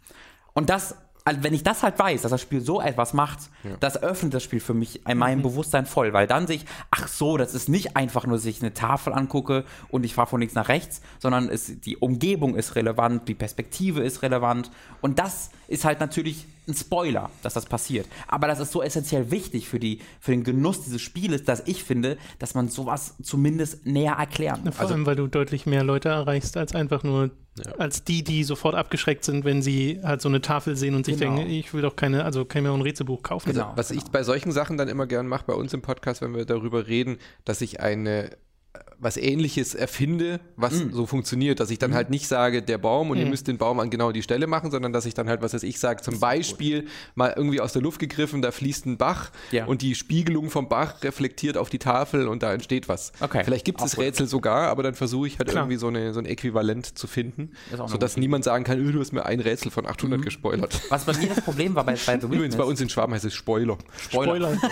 Und das, also wenn ich das halt weiß, dass das Spiel so etwas macht, das öffnet das Spiel für mich in meinem Bewusstsein voll, weil dann sehe ich, ach so, das ist nicht einfach nur, dass ich eine Tafel angucke und ich fahre von links nach rechts, sondern es, die Umgebung ist relevant, die Perspektive ist relevant und das ist halt natürlich ein Spoiler, dass das passiert. Aber das ist so essentiell wichtig für, die, für den Genuss dieses Spieles, dass ich finde, dass man sowas zumindest näher erklären muss. Vor allem, weil du deutlich mehr Leute erreichst, als einfach nur als die, die sofort abgeschreckt sind, wenn sie halt so eine Tafel sehen und sich Genau. denken, ich will doch keine, also kann ich mir auch ein Rätselbuch kaufen. Genau. was ich bei solchen Sachen dann immer gern mache, bei uns im Podcast, wenn wir darüber reden, dass ich eine was ähnliches erfinde, was Mm. so funktioniert, dass ich dann halt nicht sage, der Baum und ihr müsst den Baum an genau die Stelle machen, sondern dass ich dann halt, was weiß ich, sage, zum Beispiel mal irgendwie aus der Luft gegriffen, da fließt ein Bach Ja. und die Spiegelung vom Bach reflektiert auf die Tafel und da entsteht was. Okay. Vielleicht gibt es gut. Rätsel sogar, aber dann versuche ich halt Klar. irgendwie so, eine, so ein Äquivalent zu finden, sodass niemand sagen kann, "Öh, du hast mir ein Rätsel von 800 gespoilert. Was bei mir das Problem war bei, bei The Übrigens, bei uns in Schwaben heißt es Spoiler. Spoiler.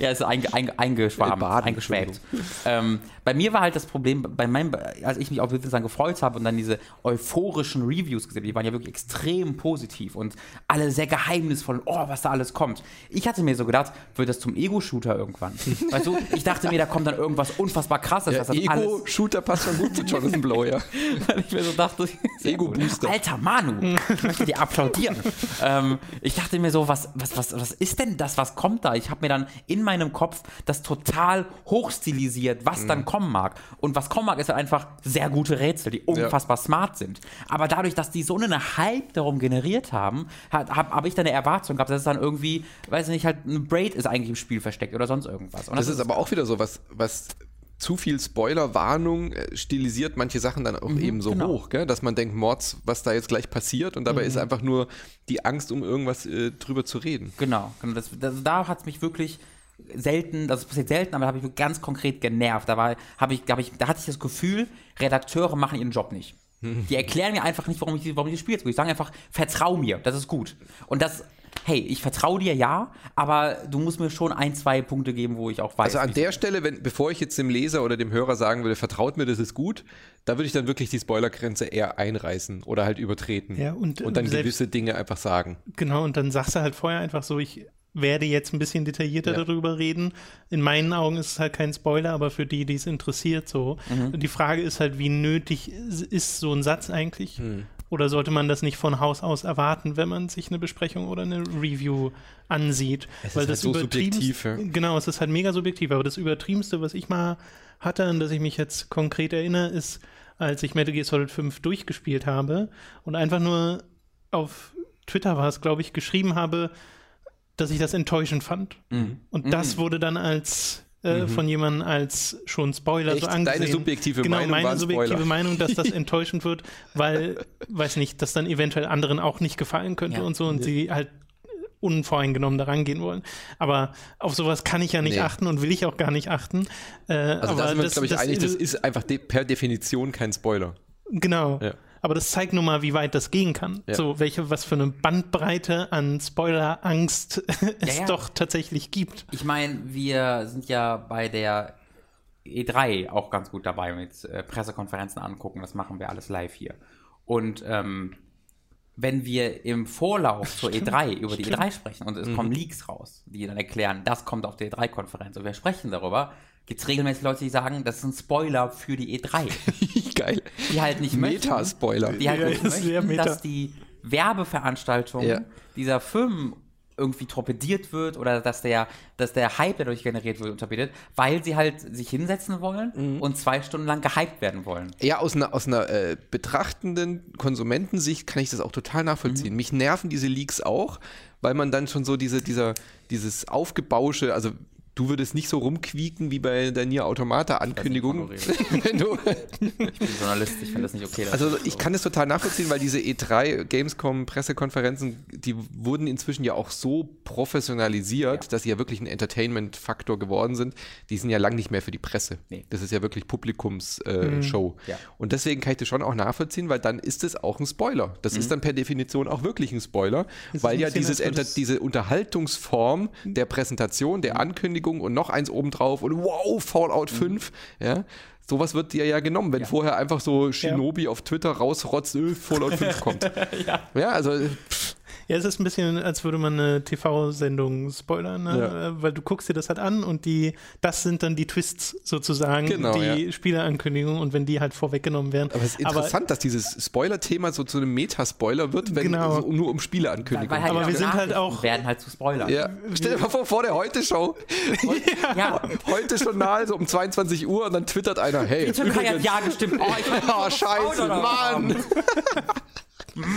Ja, ist einge, einge, eingeschwaben, Äh, eingeschwäbt. Ähm, bei mir war halt das Problem, bei meinem, als ich mich auf Witness dann gefreut habe und dann diese euphorischen Reviews gesehen, die waren ja wirklich extrem positiv und alle sehr geheimnisvoll, oh, was da alles kommt. Ich hatte mir so gedacht, wird das zum Ego-Shooter irgendwann? weißt du, ich dachte mir, da kommt dann irgendwas unfassbar krasses, Ja, Ego-Shooter passt schon gut zu Jonathan Blow, ja. weil ich mir so dachte, Ego-Booster. Alter Manu, ich möchte dir applaudieren. ähm, ich dachte mir so, was, was, was, was ist denn das, was kommt da? Ich habe mir dann in meinem Kopf das total hochstilisiert, was Mhm. dann kommen mag. Und was kommen mag, ist halt einfach sehr gute Rätsel, die unfassbar smart sind. Aber dadurch, dass die so einen Hype darum generiert haben, habe hab, ich dann eine Erwartung gehabt, dass es dann irgendwie, weiß ich nicht, halt ein Braid ist eigentlich im Spiel versteckt oder sonst irgendwas. Und Das ist aber auch wieder so was, was zu viel Spoiler-Warnung äh, stilisiert manche Sachen dann auch eben so genau. hoch, gell? dass man denkt, Mords, was da jetzt gleich passiert und dabei ist einfach nur die Angst, um irgendwas äh, drüber zu reden. Genau, genau das, das, da hat es mich wirklich selten, das passiert selten, aber da habe ich ganz konkret genervt. Da, war, hab ich, hab ich, da hatte ich das Gefühl, Redakteure machen ihren Job nicht. Die erklären mir einfach nicht, warum ich, warum ich das Spiel jetzt gut. Die sagen einfach, vertrau mir, das ist gut. Und das, hey, ich vertraue dir ja, aber du musst mir schon ein, zwei Punkte geben, wo ich auch weiß. Also an der Stelle, wenn, bevor ich jetzt dem Leser oder dem Hörer sagen würde, vertraut mir, das ist gut, da würde ich dann wirklich die Spoilergrenze eher einreißen oder halt übertreten. Ja, und, und dann selbst- gewisse Dinge einfach sagen. Genau, und dann sagst du halt vorher einfach so, ich werde jetzt ein bisschen detaillierter Ja. darüber reden. In meinen Augen ist es halt kein Spoiler, aber für die, die es interessiert, so. Und die Frage ist halt, wie nötig is- ist so ein Satz eigentlich? Oder sollte man das nicht von Haus aus erwarten, wenn man sich eine Besprechung oder eine Review ansieht? Es ist halt so subjektiv, ja. Genau, es ist halt mega subjektiv, aber das Übertriebenste, was ich mal hatte, an das ich mich jetzt konkret erinnere, ist, als ich Metal Gear Solid 5 durchgespielt habe und einfach nur auf Twitter war es, glaube ich, geschrieben habe, dass ich das enttäuschend fand. Mhm. Und das wurde dann als äh, von jemandem als schon Spoiler Echt? so angesehen. Deine subjektive genau, Meinung meine ein subjektive Spoiler. Meinung, dass das enttäuschend wird, weil, weiß nicht, das dann eventuell anderen auch nicht gefallen könnte Ja. und so und sie halt unvoreingenommen daran gehen wollen. Aber auf sowas kann ich ja nicht Nee. achten und will ich auch gar nicht achten. Äh, Also aber da sind wir uns, das- glaube ich, das- einig, das ist einfach de per Definition kein Spoiler. Genau. Ja. Aber das zeigt nun mal, wie weit das gehen kann. Ja. So, welche, was für eine Bandbreite an Spoilerangst es ja. doch tatsächlich gibt. Ich meine, wir sind ja bei der E3 auch ganz gut dabei mit äh, Pressekonferenzen angucken. Das machen wir alles live hier. Und ähm, wenn wir im Vorlauf zur E3 über die E3 sprechen und es kommen Leaks raus, die dann erklären, das kommt auf der E3-Konferenz und wir sprechen darüber, gibt es regelmäßig Leute, die sagen, das ist ein Spoiler für die E3. Geil. Die halt nicht möchten, Meta-Spoiler. die halt Ja, nicht möchten, meta. dass die Werbeveranstaltung Ja. dieser Firmen irgendwie torpediert wird oder dass der, dass der Hype, der dadurch generiert wird, torpediert, weil sie halt sich hinsetzen wollen Mhm. und zwei Stunden lang gehypt werden wollen. Ja, aus einer, aus einer äh, betrachtenden Konsumentensicht kann ich das auch total nachvollziehen. Mich nerven diese Leaks auch, weil man dann schon so diese, dieser, dieses Aufgebausche, also du würdest nicht so rumquieken wie bei der Nier Automata-Ankündigung. Wenn du, Ich bin Journalist, ich finde das nicht okay. dass also das ich so- kann das total nachvollziehen, weil diese E3 Gamescom Pressekonferenzen, die wurden inzwischen ja auch so professionalisiert, dass sie ja wirklich ein Entertainment-Faktor geworden sind. Die sind ja lang nicht mehr für die Presse. Nee. Das ist ja wirklich Publikumsshow. Äh, Show. Ja. Und deswegen kann ich das schon auch nachvollziehen, weil dann ist es auch ein Spoiler. Das ist dann per Definition auch wirklich ein Spoiler, ist weil ein ja dieses diese Unterhaltungsform der Präsentation, der Ankündigung und noch eins obendrauf und wow, Fallout 5, ja. Sowas wird dir ja genommen, wenn vorher einfach so Shinobi auf Twitter rausrotzt, äh, Fallout 5 kommt. ja. also pff, Ja, es ist ein bisschen, als würde man eine TV-Sendung spoilern, ne? Ja. Äh, weil du guckst dir das halt an und die, das sind dann die Twists sozusagen, Genau, die ja. Spielerankündigungen und wenn die halt vorweggenommen werden. aber es ist interessant, dass dieses Spoiler-Thema so zu einem Metaspoiler wird, wenn Genau. so, nur um Spieleankündigungen Weil halt Aber wir sind halt auch- werden halt zu Spoilern. Ja. Stell dir mal vor, vor der Heute-Show. ja. Heute Journal, so um 22 Uhr und dann twittert einer, hey, Die Türkei hat ja gestimmt. Oh, ich oh, scheiße, Mann.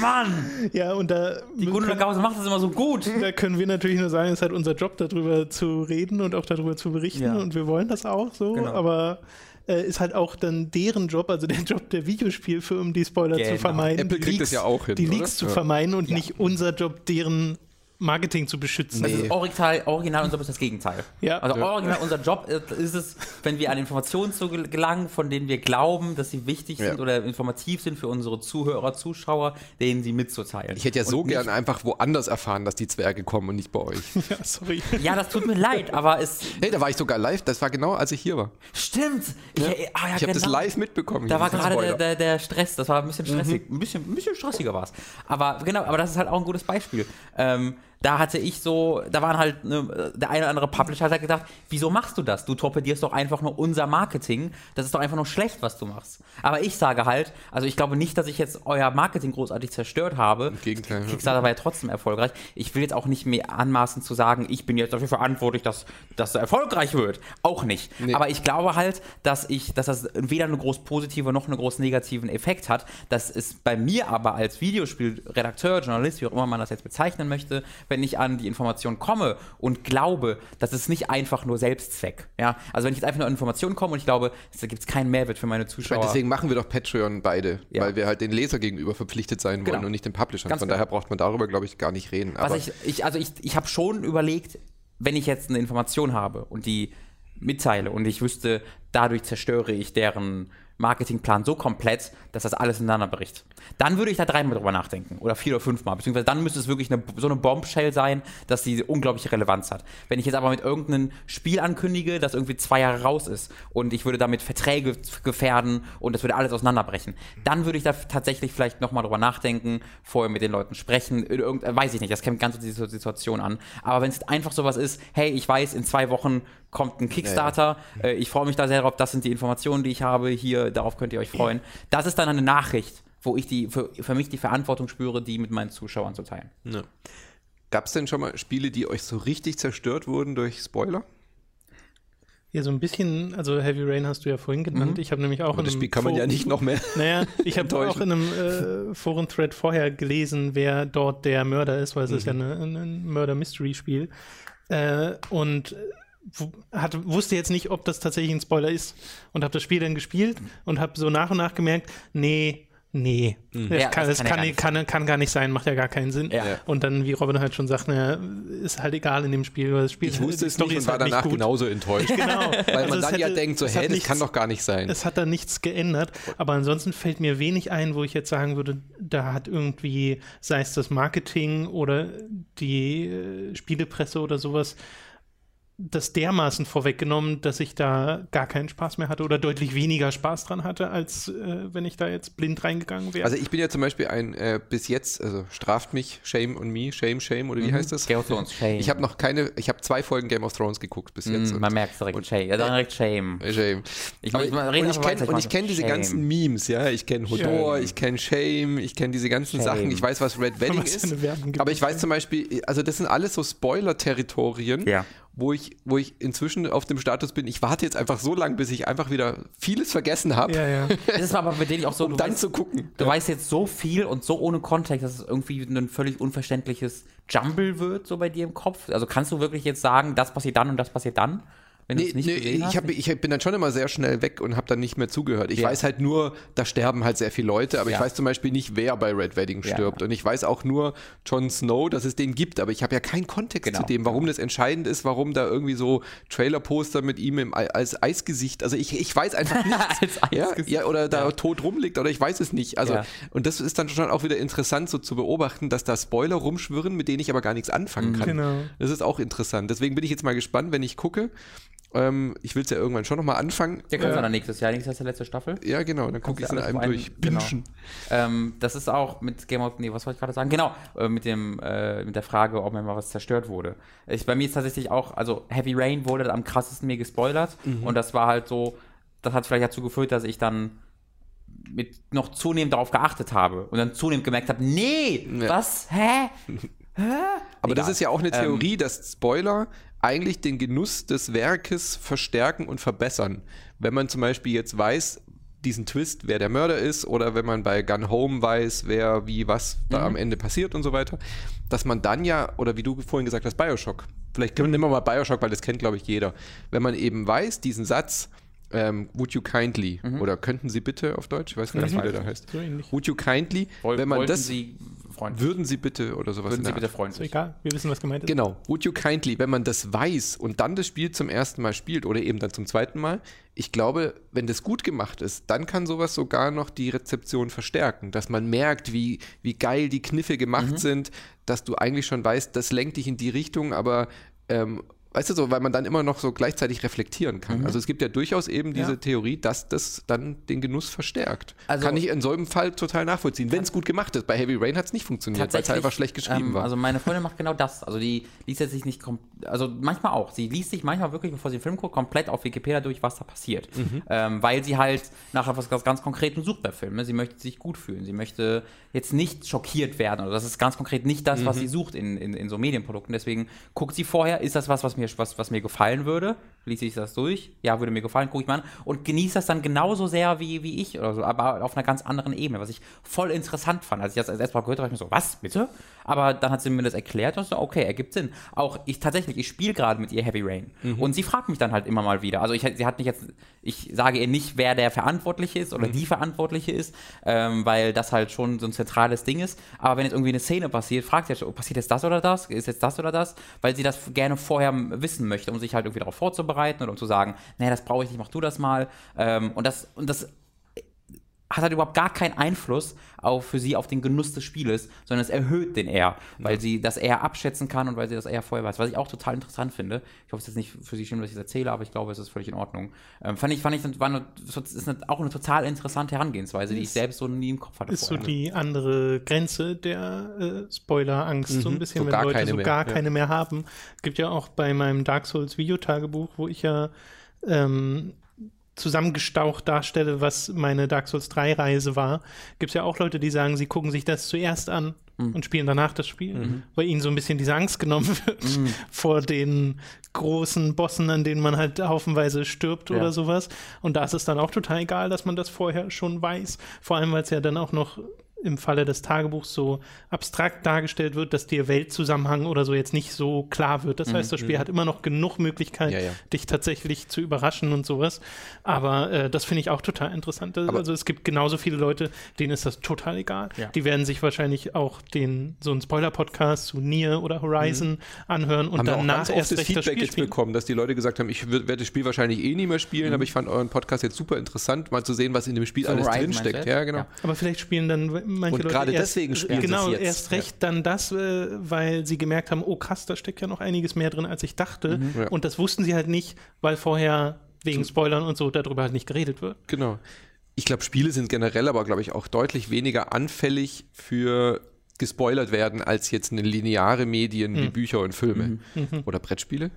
Mann! Ja, und da, Die Gundula Gause macht das immer so gut. da können wir natürlich nur sagen, es ist halt unser Job, darüber zu reden und auch darüber zu berichten Ja. und wir wollen das auch so, Genau. aber äh, ist halt auch dann deren Job, also der Job der Videospielfirmen, die Spoiler zu Genau. vermeiden. Apple die kriegt das ja auch hin, Die oder? Leaks zu Ja. vermeiden und nicht unser Job, deren Marketing zu beschützen. Nee. Das ist original, original unser Job ist das Gegenteil. Ja. Also Ja. original unser Job ist ist es, wenn wir an Informationen zu gel- gelangen, von denen wir glauben, dass sie wichtig Ja. sind oder informativ sind für unsere Zuhörer, Zuschauer, denen sie mitzuteilen. Ich hätte ja so Und gern einfach woanders erfahren, dass die Zwerge kommen und nicht bei euch. Ja, sorry. Ja, das tut mir leid, aber es Hey, da war ich sogar live. Das war genau, als ich hier war. stimmt. Ich, ah, ja, Ich habe das genau. live mitbekommen. Da war gerade der, der, der Stress, das war ein bisschen stressig. Ein, bisschen, ein bisschen stressiger war es. Aber genau, aber das ist halt auch ein gutes Beispiel. Ähm, da hatte ich so, da waren halt, ne, der eine oder andere Publisher hat halt gedacht, wieso machst du das? Du torpedierst doch einfach nur unser Marketing. Das ist doch einfach nur schlecht, was du machst. Aber ich sage halt, also ich glaube nicht, dass ich jetzt euer Marketing großartig zerstört habe. Im Gegenteil. Kickstarter war ja trotzdem erfolgreich. Ich will jetzt auch nicht mehr anmaßen zu sagen, ich bin jetzt dafür verantwortlich, dass das erfolgreich wird. Auch nicht. Nee. Aber ich glaube halt, dass ich, dass das weder einen groß positiven noch einen groß negativen Effekt hat. Das ist bei mir aber als Videospielredakteur, Journalist, wie auch immer man das jetzt bezeichnen möchte, wenn ich an die Information komme und glaube, das ist nicht einfach nur Selbstzweck. Ja, also wenn ich jetzt einfach nur an Informationen komme und ich glaube, da gibt es keinen Mehrwert für meine Zuschauer. meine, deswegen machen wir doch Patreon beide, Ja. weil wir halt den Leser gegenüber verpflichtet sein wollen Genau. und nicht den Publishern. Ganz Von genau. daher braucht man darüber, glaube ich, gar nicht reden. Was ich, ich, also ich, ich habe schon überlegt, wenn ich jetzt eine Information habe und die mitteile und ich wüsste, dadurch zerstöre ich deren Marketingplan so komplett, dass das alles ineinander bricht. Dann würde ich da dreimal drüber nachdenken oder vier oder fünfmal, beziehungsweise dann müsste es wirklich eine, so eine Bombshell sein, dass die unglaubliche Relevanz hat. Wenn ich jetzt aber mit irgendeinem Spiel ankündige, das irgendwie zwei Jahre raus ist und ich würde damit Verträge gefährden und das würde alles auseinanderbrechen, dann würde ich da tatsächlich vielleicht nochmal drüber nachdenken, vorher mit den Leuten sprechen, irgend, weiß ich nicht, das käme ganz auf die Situation an. Aber wenn es einfach sowas ist, hey, ich weiß, in zwei Wochen kommt ein Kickstarter, äh, ich freue mich da sehr drauf, das sind die Informationen, die ich habe, hier, darauf könnt ihr euch freuen. Das ist dann eine Nachricht, wo ich die, für, für mich die Verantwortung spüre, die mit meinen Zuschauern zu teilen. gab es denn schon mal Spiele, die euch so richtig zerstört wurden durch Spoiler? Ja, so ein bisschen, also Heavy Rain hast du ja vorhin genannt. Ich habe nämlich auch Aber in das einem Spiel kann man ja nicht noch mehr. Naja, ich habe auch in einem äh, Foren-Thread vorher gelesen, wer dort der Mörder ist, weil es ist ja Mhm. ein Mörder-Mystery-Spiel. Äh, und w- hat, wusste jetzt nicht, ob das tatsächlich ein Spoiler ist. Und habe das Spiel dann gespielt und habe so nach und nach gemerkt, nee, Nee, das, Ja, kann, das das kann ja kann, gar nicht kann, kann, gar nicht sein, macht ja gar keinen Sinn. Ja. Und dann, wie Robin halt schon sagt, naja, ist halt egal in dem Spiel, weil das Spiel Ich wusste die es Story nicht und ist war halt nicht danach gut. genauso enttäuscht. Genau. Weil Also man dann ja hätte- denkt, so, hä, das nichts- kann doch gar nicht sein. Es hat da nichts geändert, aber ansonsten fällt mir wenig ein, wo ich jetzt sagen würde, da hat irgendwie, sei es das Marketing oder die äh, Spielepresse oder sowas, das dermaßen vorweggenommen, dass ich da gar keinen Spaß mehr hatte oder deutlich weniger Spaß dran hatte, als äh, wenn ich da jetzt blind reingegangen wäre. Also ich bin ja zum Beispiel ein äh, bis jetzt, also straft mich, Shame on me, Shame, Shame oder wie heißt das? Game of Thrones, Shame. Ich habe noch keine, ich habe zwei Folgen Game of Thrones geguckt bis jetzt. Mm, und- man merkt direkt Shame. Ja, dann direkt Shame. Äh, Shame. Ich- Aber ich- man und ich kenne und kenn diese ganzen Memes, ja. Ich kenne Hodor, ich kenne Shame, ich kenne diese ganzen Shame. Sachen. Ich weiß, was Red Wedding Was ist. Aber ich weiß zum Beispiel, also das sind alles so Spoiler-Territorien, Ja. Wo, ich, wo ich inzwischen auf dem Status bin, ich warte jetzt einfach so lange, bis ich einfach wieder vieles vergessen habe, ja, ja. Das ist aber bei denen auch so, um du dann weißt, zu gucken. du weißt jetzt so viel und so ohne Kontext, dass es irgendwie ein völlig unverständliches Jumble wird, so bei dir im Kopf. Also kannst du wirklich jetzt sagen, das passiert dann und das passiert dann? Wenn du Nee, es nicht nee, gesehen hast? ich, hab, ich bin dann schon immer sehr schnell weg und habe dann nicht mehr zugehört. Ich Ja. weiß halt nur, da sterben halt sehr viele Leute, aber ich Ja. weiß zum Beispiel nicht, wer bei Red Wedding Ja. stirbt. Und ich weiß auch nur Jon Snow, dass es den gibt, aber ich habe ja keinen Kontext Genau. zu dem, warum das entscheidend ist, warum da irgendwie so Trailer-Poster mit ihm im, als Eisgesicht, also ich, ich weiß einfach nichts. Als ja, Eisgesicht. ja, oder da tot rumliegt oder ich weiß es nicht. Also, Ja. und das ist dann schon auch wieder interessant so zu beobachten, dass da Spoiler rumschwirren, mit denen ich aber gar nichts anfangen kann. Genau. Das ist auch interessant. Deswegen bin ich jetzt mal gespannt, wenn ich gucke. Ähm, ich will es ja irgendwann schon nochmal anfangen. Der kommt dann nächstes Jahr, nächstes Jahr ist die letzte Staffel. Ja, genau, dann gucke ich es in einem durch. genau. Ähm, das ist auch mit Game of, nee, was wollte ich gerade sagen? Genau, äh, mit dem, äh, mit der Frage, ob mir mal was zerstört wurde. Ich, bei mir ist tatsächlich auch, also Heavy Rain wurde am krassesten mir gespoilert Mhm. und das war halt so, das hat vielleicht dazu geführt, dass ich dann mit noch zunehmend darauf geachtet habe und dann zunehmend gemerkt habe, nee, Ja. was, hä? Aber das Egal. ist ja auch eine Ähm, Theorie, dass Spoiler eigentlich den Genuss des Werkes verstärken und verbessern. Wenn man zum Beispiel jetzt weiß, diesen Twist, wer der Mörder ist, oder wenn man bei Gun Home weiß, wer, wie, was da Mhm. am Ende passiert und so weiter, dass man dann ja, oder wie du vorhin gesagt hast, Bioshock. Vielleicht nehmen wir mal Bioshock, weil das kennt, glaube ich, jeder. Wenn man eben weiß, diesen Satz, ähm, would you kindly, Mhm. oder könnten Sie bitte auf Deutsch, ich weiß gar nicht, wie der da heißt. So. Would you kindly, Woll- wenn man das, Sie, Freund, würden Sie bitte, oder sowas würden Sie bitte. Freund Ist egal, wir wissen, was gemeint ist. Genau, Would You Kindly, wenn man das weiß und dann das Spiel zum ersten Mal spielt oder eben dann zum zweiten Mal, ich glaube, wenn das gut gemacht ist, dann kann sowas sogar noch die Rezeption verstärken, dass man merkt, wie, wie geil die Kniffe gemacht sind, dass du eigentlich schon weißt, das lenkt dich in die Richtung, aber ähm, Weißt du so, weil man dann immer noch so gleichzeitig reflektieren kann. Also es gibt ja durchaus eben diese Ja. Theorie, dass das dann den Genuss verstärkt. Also- kann ich in so einem Fall total nachvollziehen, wenn es gut gemacht ist. Bei Heavy Rain hat es nicht funktioniert, weil es einfach schlecht geschrieben ähm, war. Also meine Freundin macht genau das. Also die liest jetzt sich nicht, also manchmal auch. Sie liest sich manchmal wirklich, bevor sie den Film guckt, komplett auf Wikipedia durch, was da passiert. Mhm. Ähm, weil sie halt nach etwas ganz, ganz Konkretem sucht bei Filmen. Sie möchte sich gut fühlen. Sie möchte jetzt nicht schockiert werden. Oder das ist ganz konkret nicht das, Mhm. was sie sucht in, in, in so Medienprodukten. Deswegen guckt sie vorher, ist das was, was mir, was, was mir gefallen würde? Liest sich das durch? Ja, würde mir gefallen, gucke ich mal an. Und genießt das dann genauso sehr wie, wie ich oder so, aber auf einer ganz anderen Ebene, was ich voll interessant fand. Als ich das als erstes Mal gehört habe, ich mir so, was, bitte? Aber dann hat sie mir das erklärt und so, okay, ergibt Sinn. Auch ich tatsächlich, ich spiele gerade mit ihr Heavy Rain. Und sie fragt mich dann halt immer mal wieder. Also ich, sie hat mich jetzt, ich sage ihr nicht, wer der Verantwortliche ist oder die Verantwortliche ist, ähm, weil das halt schon so ein zentrales Ding ist. Aber wenn jetzt irgendwie eine Szene passiert, fragt sie halt, oh, passiert jetzt das oder das? Ist jetzt das oder das? Weil sie das gerne vorher wissen möchte, um sich halt irgendwie darauf vorzubereiten oder um zu sagen, nee, das brauche ich nicht, mach du das mal. Ähm, und das, und das hat halt überhaupt gar keinen Einfluss auf, für sie auf den Genuss des Spieles, sondern es erhöht den eher, weil sie das eher abschätzen kann und weil sie das eher vorher weiß. Was ich auch total interessant finde. Ich hoffe, es ist jetzt nicht für sie schlimm, dass ich das erzähle, aber ich glaube, es ist völlig in Ordnung. Ähm, fand ich, fand ich, war eine, ist eine, auch eine total interessante Herangehensweise, die ich selbst so nie im Kopf hatte. Ist so vorher. die andere Grenze der äh, Spoiler-Angst, so ein bisschen, So wenn Leute so mehr, gar ja. keine mehr haben. Gibt ja auch bei meinem Dark Souls Videotagebuch, wo ich ja ähm, zusammengestaucht darstelle, was meine Dark Souls 3 Reise war, gibt es ja auch Leute, die sagen, sie gucken sich das zuerst an Mhm. und spielen danach das Spiel, weil ihnen so ein bisschen diese Angst genommen wird Mhm. vor den großen Bossen, an denen man halt haufenweise stirbt Ja. oder sowas. Und da ist es dann auch total egal, dass man das vorher schon weiß. Vor allem, weil es ja dann auch noch im Falle des Tagebuchs so abstrakt dargestellt wird, dass dir Weltzusammenhang oder so jetzt nicht so klar wird. Das heißt, das Spiel hat immer noch genug Möglichkeit, Ja, ja. dich tatsächlich zu überraschen und sowas. Aber äh, das finde ich auch total interessant. also es gibt genauso viele Leute, denen ist das total egal. Ja. Die werden sich wahrscheinlich auch den so einen Spoiler-Podcast zu Nier oder Horizon anhören und haben wir auch danach erst das das Feedback Spiel jetzt spielen. bekommen, dass die Leute gesagt haben, ich werde das Spiel wahrscheinlich eh nie mehr spielen, aber ich fand euren Podcast jetzt super interessant, mal zu sehen, was in dem Spiel Zu alles Horizon drinsteckt. Ja, genau. Ja. Aber vielleicht spielen dann manche Und Leute gerade erst, deswegen spielen sie genau, es jetzt. erst recht dann das, äh, weil sie gemerkt haben, oh krass, da steckt ja noch einiges mehr drin, als ich dachte. Mhm. Ja. Und das wussten sie halt nicht, weil vorher wegen Spoilern und so darüber halt nicht geredet wird. Genau. Ich glaube, Spiele sind generell aber, glaube ich, auch deutlich weniger anfällig für gespoilert werden als jetzt eine lineare Medien wie Bücher und Filme. Oder Brettspiele.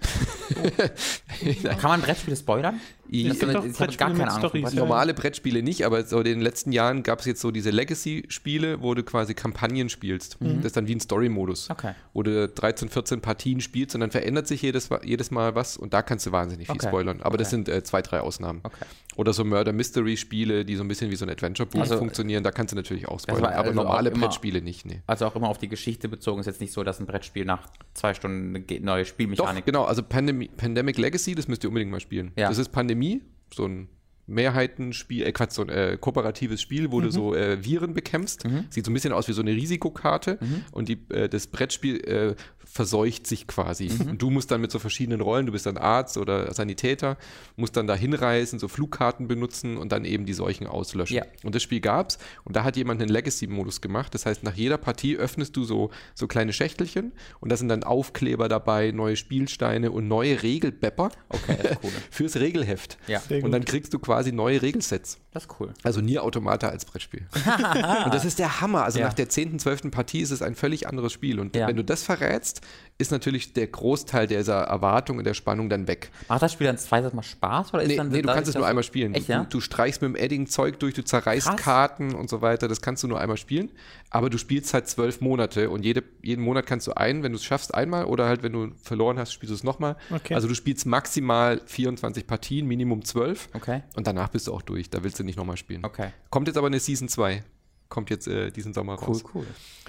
Kann man Brettspiele spoilern? Ich- doch ich habe Brettspiele gar keine Ahnung. Brettspielen. Normale Brettspiele nicht, aber so in den letzten Jahren gab es jetzt so diese Legacy-Spiele, wo du quasi Kampagnen spielst. Das ist dann wie ein Story-Modus. Okay. Wo du 13, 14 Partien spielst und dann verändert sich jedes, jedes Mal was und da kannst du wahnsinnig viel Okay. spoilern. Aber das Okay. sind äh, zwei, drei Ausnahmen. Okay. Oder so Murder-Mystery-Spiele, die so ein bisschen wie so ein Adventure-Buch Also- funktionieren, da kannst du natürlich auch war spoilern. aber also normale auch immer- Brettspiele nicht, nee. Also auch immer auf die Geschichte bezogen. Ist jetzt nicht so, dass ein Brettspiel nach zwei Stunden eine neue Doch, Spielmechanik. genau, also Pandem Pandemic Legacy, das müsst ihr unbedingt mal spielen. Ja. Das ist Pandemie, so ein Mehrheitenspiel, äh Quatsch, so ein äh, kooperatives Spiel, wo du so äh, Viren bekämpfst. Sieht so ein bisschen aus wie so eine Risikokarte. Und die, äh, das Brettspiel äh, verseucht sich quasi. Und du musst dann mit so verschiedenen Rollen, du bist dann Arzt oder Sanitäter, musst dann da hinreisen, so Flugkarten benutzen und dann eben die Seuchen auslöschen. Ja. Und das Spiel gab's und da hat jemand einen Legacy-Modus gemacht. Das heißt, nach jeder Partie öffnest du so, so kleine Schächtelchen und da sind dann Aufkleber dabei, neue Spielsteine und neue Regelbepper Okay, das ist cool. fürs Regelheft. Ja. Und dann kriegst du quasi neue Regelsets. Das ist cool. Also Nier Automata als Brettspiel. und das ist der Hammer. Also Ja. nach der 10., 12. Partie ist es ein völlig anderes Spiel. Und Ja. wenn du das verrätst, ist natürlich der Großteil dieser Erwartung und der Spannung dann weg. Macht das Spiel dann zweites Mal Spaß? Oder ist Nee, dann nee du kannst es nur einmal spielen. Echt, du, ja? du, du streichst mit dem Edding Zeug durch, du zerreißt Krass. Karten und so weiter. Das kannst du nur einmal spielen. Aber du spielst halt zwölf Monate und jede, jeden Monat kannst du einen, wenn du es schaffst, einmal oder halt, wenn du verloren hast, spielst du es nochmal. Okay. Also du spielst maximal 24 Partien, Minimum 12. Okay. Und danach bist du auch durch. Da willst du nicht nochmal spielen. Okay. Kommt jetzt aber eine Season 2. Kommt jetzt äh, diesen Sommer Cool, raus. cool.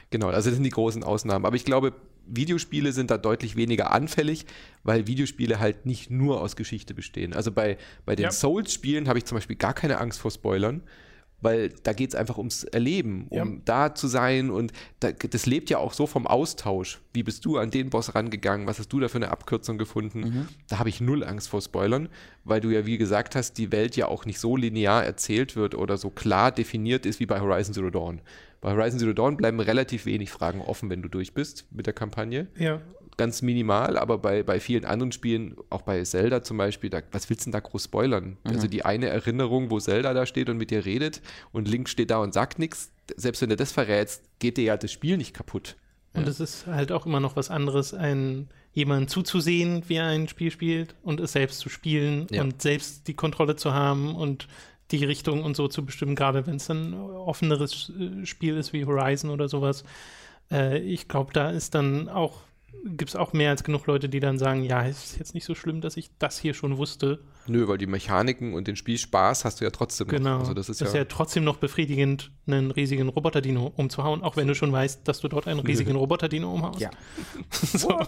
Genau, also das sind die großen Ausnahmen. Aber ich glaube, Videospiele sind da deutlich weniger anfällig, weil Videospiele halt nicht nur aus Geschichte bestehen. Also bei, bei den Ja. Souls-Spielen habe ich zum Beispiel gar keine Angst vor Spoilern, weil da geht es einfach ums Erleben, um Ja. da zu sein und da, das lebt ja auch so vom Austausch. Wie bist du an den Boss rangegangen? Was hast du da für eine Abkürzung gefunden? Mhm. Da habe ich null Angst vor Spoilern, weil du ja, wie gesagt hast, die Welt ja auch nicht so linear erzählt wird oder so klar definiert ist wie bei Horizon Zero Dawn. Bei Horizon Zero Dawn bleiben relativ wenig Fragen offen, wenn du durch bist mit der Kampagne. Ja. Ganz minimal, aber bei, bei vielen anderen Spielen, auch bei Zelda zum Beispiel, da, was willst du denn da groß spoilern? Also die eine Erinnerung, wo Zelda da steht und mit dir redet und Link steht da und sagt nichts, selbst wenn du das verrätst, geht dir ja das Spiel nicht kaputt. Und es ist halt auch immer noch was anderes, ein jemanden zuzusehen, wie er ein Spiel spielt und es selbst zu spielen Ja. und selbst die Kontrolle zu haben und die Richtung und so zu bestimmen, gerade wenn es ein offeneres äh, Spiel ist wie Horizon oder sowas. Äh, ich glaube, da ist dann auch, gibt es auch mehr als genug Leute, die dann sagen, ja, es ist jetzt nicht so schlimm, dass ich das hier schon wusste. Nö, weil die Mechaniken und den Spielspaß hast du ja trotzdem noch. Genau. Also das ist, ist ja, ja trotzdem noch befriedigend, einen riesigen Roboterdino umzuhauen, auch wenn du schon weißt, dass du dort einen riesigen Roboterdino umhaust. Ja. so.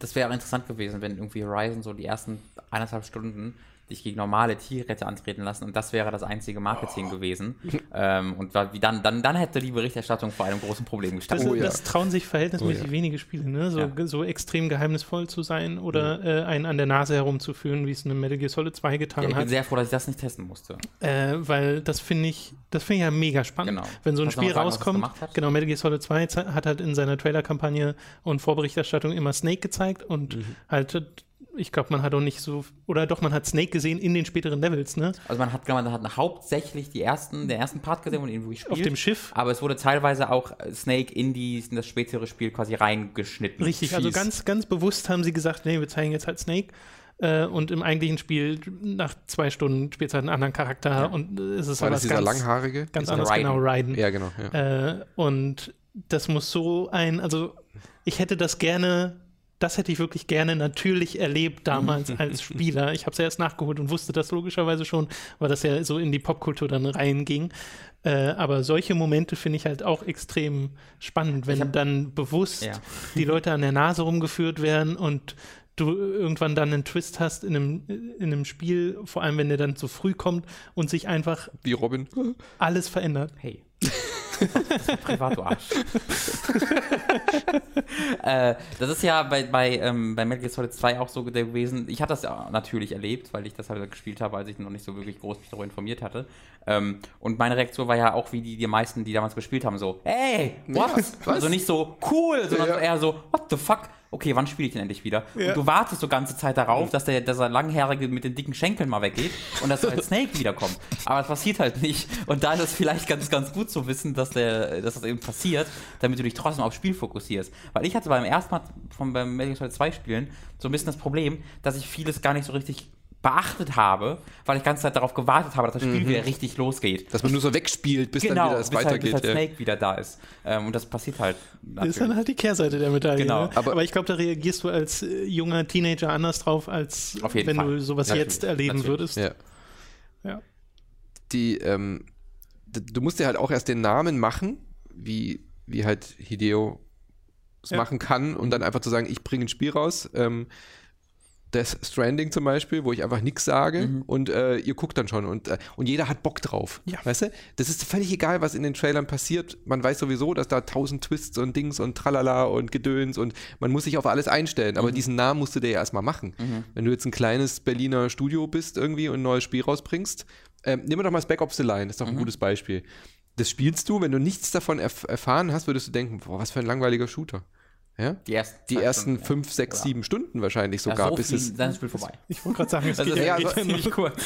Das wäre interessant gewesen, wenn irgendwie Horizon so die ersten eineinhalb Stunden dich gegen normale Tiere hätte antreten lassen und das wäre das einzige Marketing gewesen. Ähm, und dann, dann, dann hätte die Berichterstattung vor einem großen Problem Das, gestanden. Oh ja. das trauen sich verhältnismäßig Oh ja. wenige Spiele, ne? So, Ja. so extrem geheimnisvoll zu sein oder äh, einen an der Nase herumzuführen, wie es eine Metal Gear Solid 2 ja, getan ich bin hat. sehr froh, dass ich das nicht testen musste. Äh, weil das finde ich, das finde ich ja mega spannend. Genau. Wenn so ein Kannst Spiel sagen, rauskommt, hat? genau, Metal Gear Solid 2 ze- hat halt in seiner Trailer-Kampagne und Vorberichterstattung immer Snake gezeigt und Mhm. halt, ich glaube, man hat auch nicht so, oder doch, man hat Snake gesehen in den späteren Levels, ne? Also man hat, genau, man hat hauptsächlich die ersten, den ersten Part gesehen und ihn wirklich Auf dem Schiff. Aber es wurde teilweise auch äh, Snake in, die, in das spätere Spiel quasi reingeschnitten. Richtig, also Fies. ganz, ganz bewusst haben sie gesagt, nee, wir zeigen jetzt halt Snake. Äh, und im eigentlichen Spiel, nach zwei Stunden, spielt es halt einen anderen Charakter und äh, es ist war aber das dieser ganz, langhaarige? ganz anders, Raiden. genau, Raiden. Ja, genau. Ja. Äh, und das muss so ein, also ich hätte das gerne das hätte ich wirklich gerne natürlich erlebt damals als Spieler. Ich habe es ja erst nachgeholt und wusste das logischerweise schon, weil das ja so in die Popkultur dann reinging. Äh, aber solche Momente finde ich halt auch extrem spannend, wenn hab- dann bewusst Ja. die Leute an der Nase rumgeführt werden und du irgendwann dann einen Twist hast in einem, in einem Spiel, vor allem wenn der dann zu früh kommt und sich einfach Wie Robin. alles verändert. Hey. Das ist ein Privat, du Arsch. äh, das ist ja bei, bei, ähm, bei Metal Gear Solid 2 auch so gewesen. Ich hatte das ja natürlich erlebt, weil ich das halt gespielt habe, als ich noch nicht so wirklich groß mich darüber informiert hatte. Ähm, und meine Reaktion war ja auch wie die, die meisten, die damals gespielt haben, so, hey, what? Was? Also nicht so cool, sondern Ja. eher so, what the fuck? Okay, wann spiele ich denn endlich wieder? Ja. Und du wartest so ganze Zeit darauf, dass der, dass der Langhaarige mit den dicken Schenkeln mal weggeht und dass halt Snake wiederkommt. Aber das passiert halt nicht. Und da ist es vielleicht ganz, ganz gut zu wissen, dass, der, dass das eben passiert, damit du dich trotzdem aufs Spiel fokussierst. Weil ich hatte beim ersten Mal von, beim Metal Gear Solid 2 Spielen so ein bisschen das Problem, dass ich vieles gar nicht so richtig beachtet habe, weil ich die ganze Zeit darauf gewartet habe, dass das Spiel wieder richtig losgeht. Dass man nur so wegspielt, bis genau, dann wieder es bis halt, bis weitergeht. halt ja. Snake wieder da ist. Ähm, und das passiert halt. Das ist dann halt die Kehrseite der Medaille. Genau. ne? Aber- Aber, ich glaube, da reagierst du als äh, junger Teenager anders drauf, als Auf jeden wenn Fall. du sowas Natürlich. jetzt erleben Natürlich. würdest. Ja. Ja. Die, ähm, du musst dir halt auch erst den Namen machen, wie, wie halt Hideo es Ja. machen kann und dann einfach zu sagen, ich bringe ein Spiel raus. Ähm, Death Stranding zum Beispiel, wo ich einfach nichts sage Mhm. und äh, ihr guckt dann schon und, äh, und jeder hat Bock drauf. Ja. Weißt du? Das ist völlig egal, was in den Trailern passiert. Man weiß sowieso, dass da tausend Twists und Dings und Tralala und Gedöns und man muss sich auf alles einstellen. Mhm. Aber diesen Namen musst du dir ja erstmal machen. Wenn du jetzt ein kleines Berliner Studio bist irgendwie und ein neues Spiel rausbringst, ähm, nehmen wir doch mal Spec Ops The Line, ist doch ein Mhm. gutes Beispiel. Das spielst du, wenn du nichts davon erf erfahren hast, würdest du denken, boah, was für ein langweiliger Shooter. Ja? Die ersten, Die ersten Stunden, ja. fünf, sechs, Ja. sieben Stunden wahrscheinlich Ja, sogar, so bis viel, es dann ist das Spiel vorbei. Ich wollte gerade sagen, es Also geht ja, ja, ja ziemlich kurz.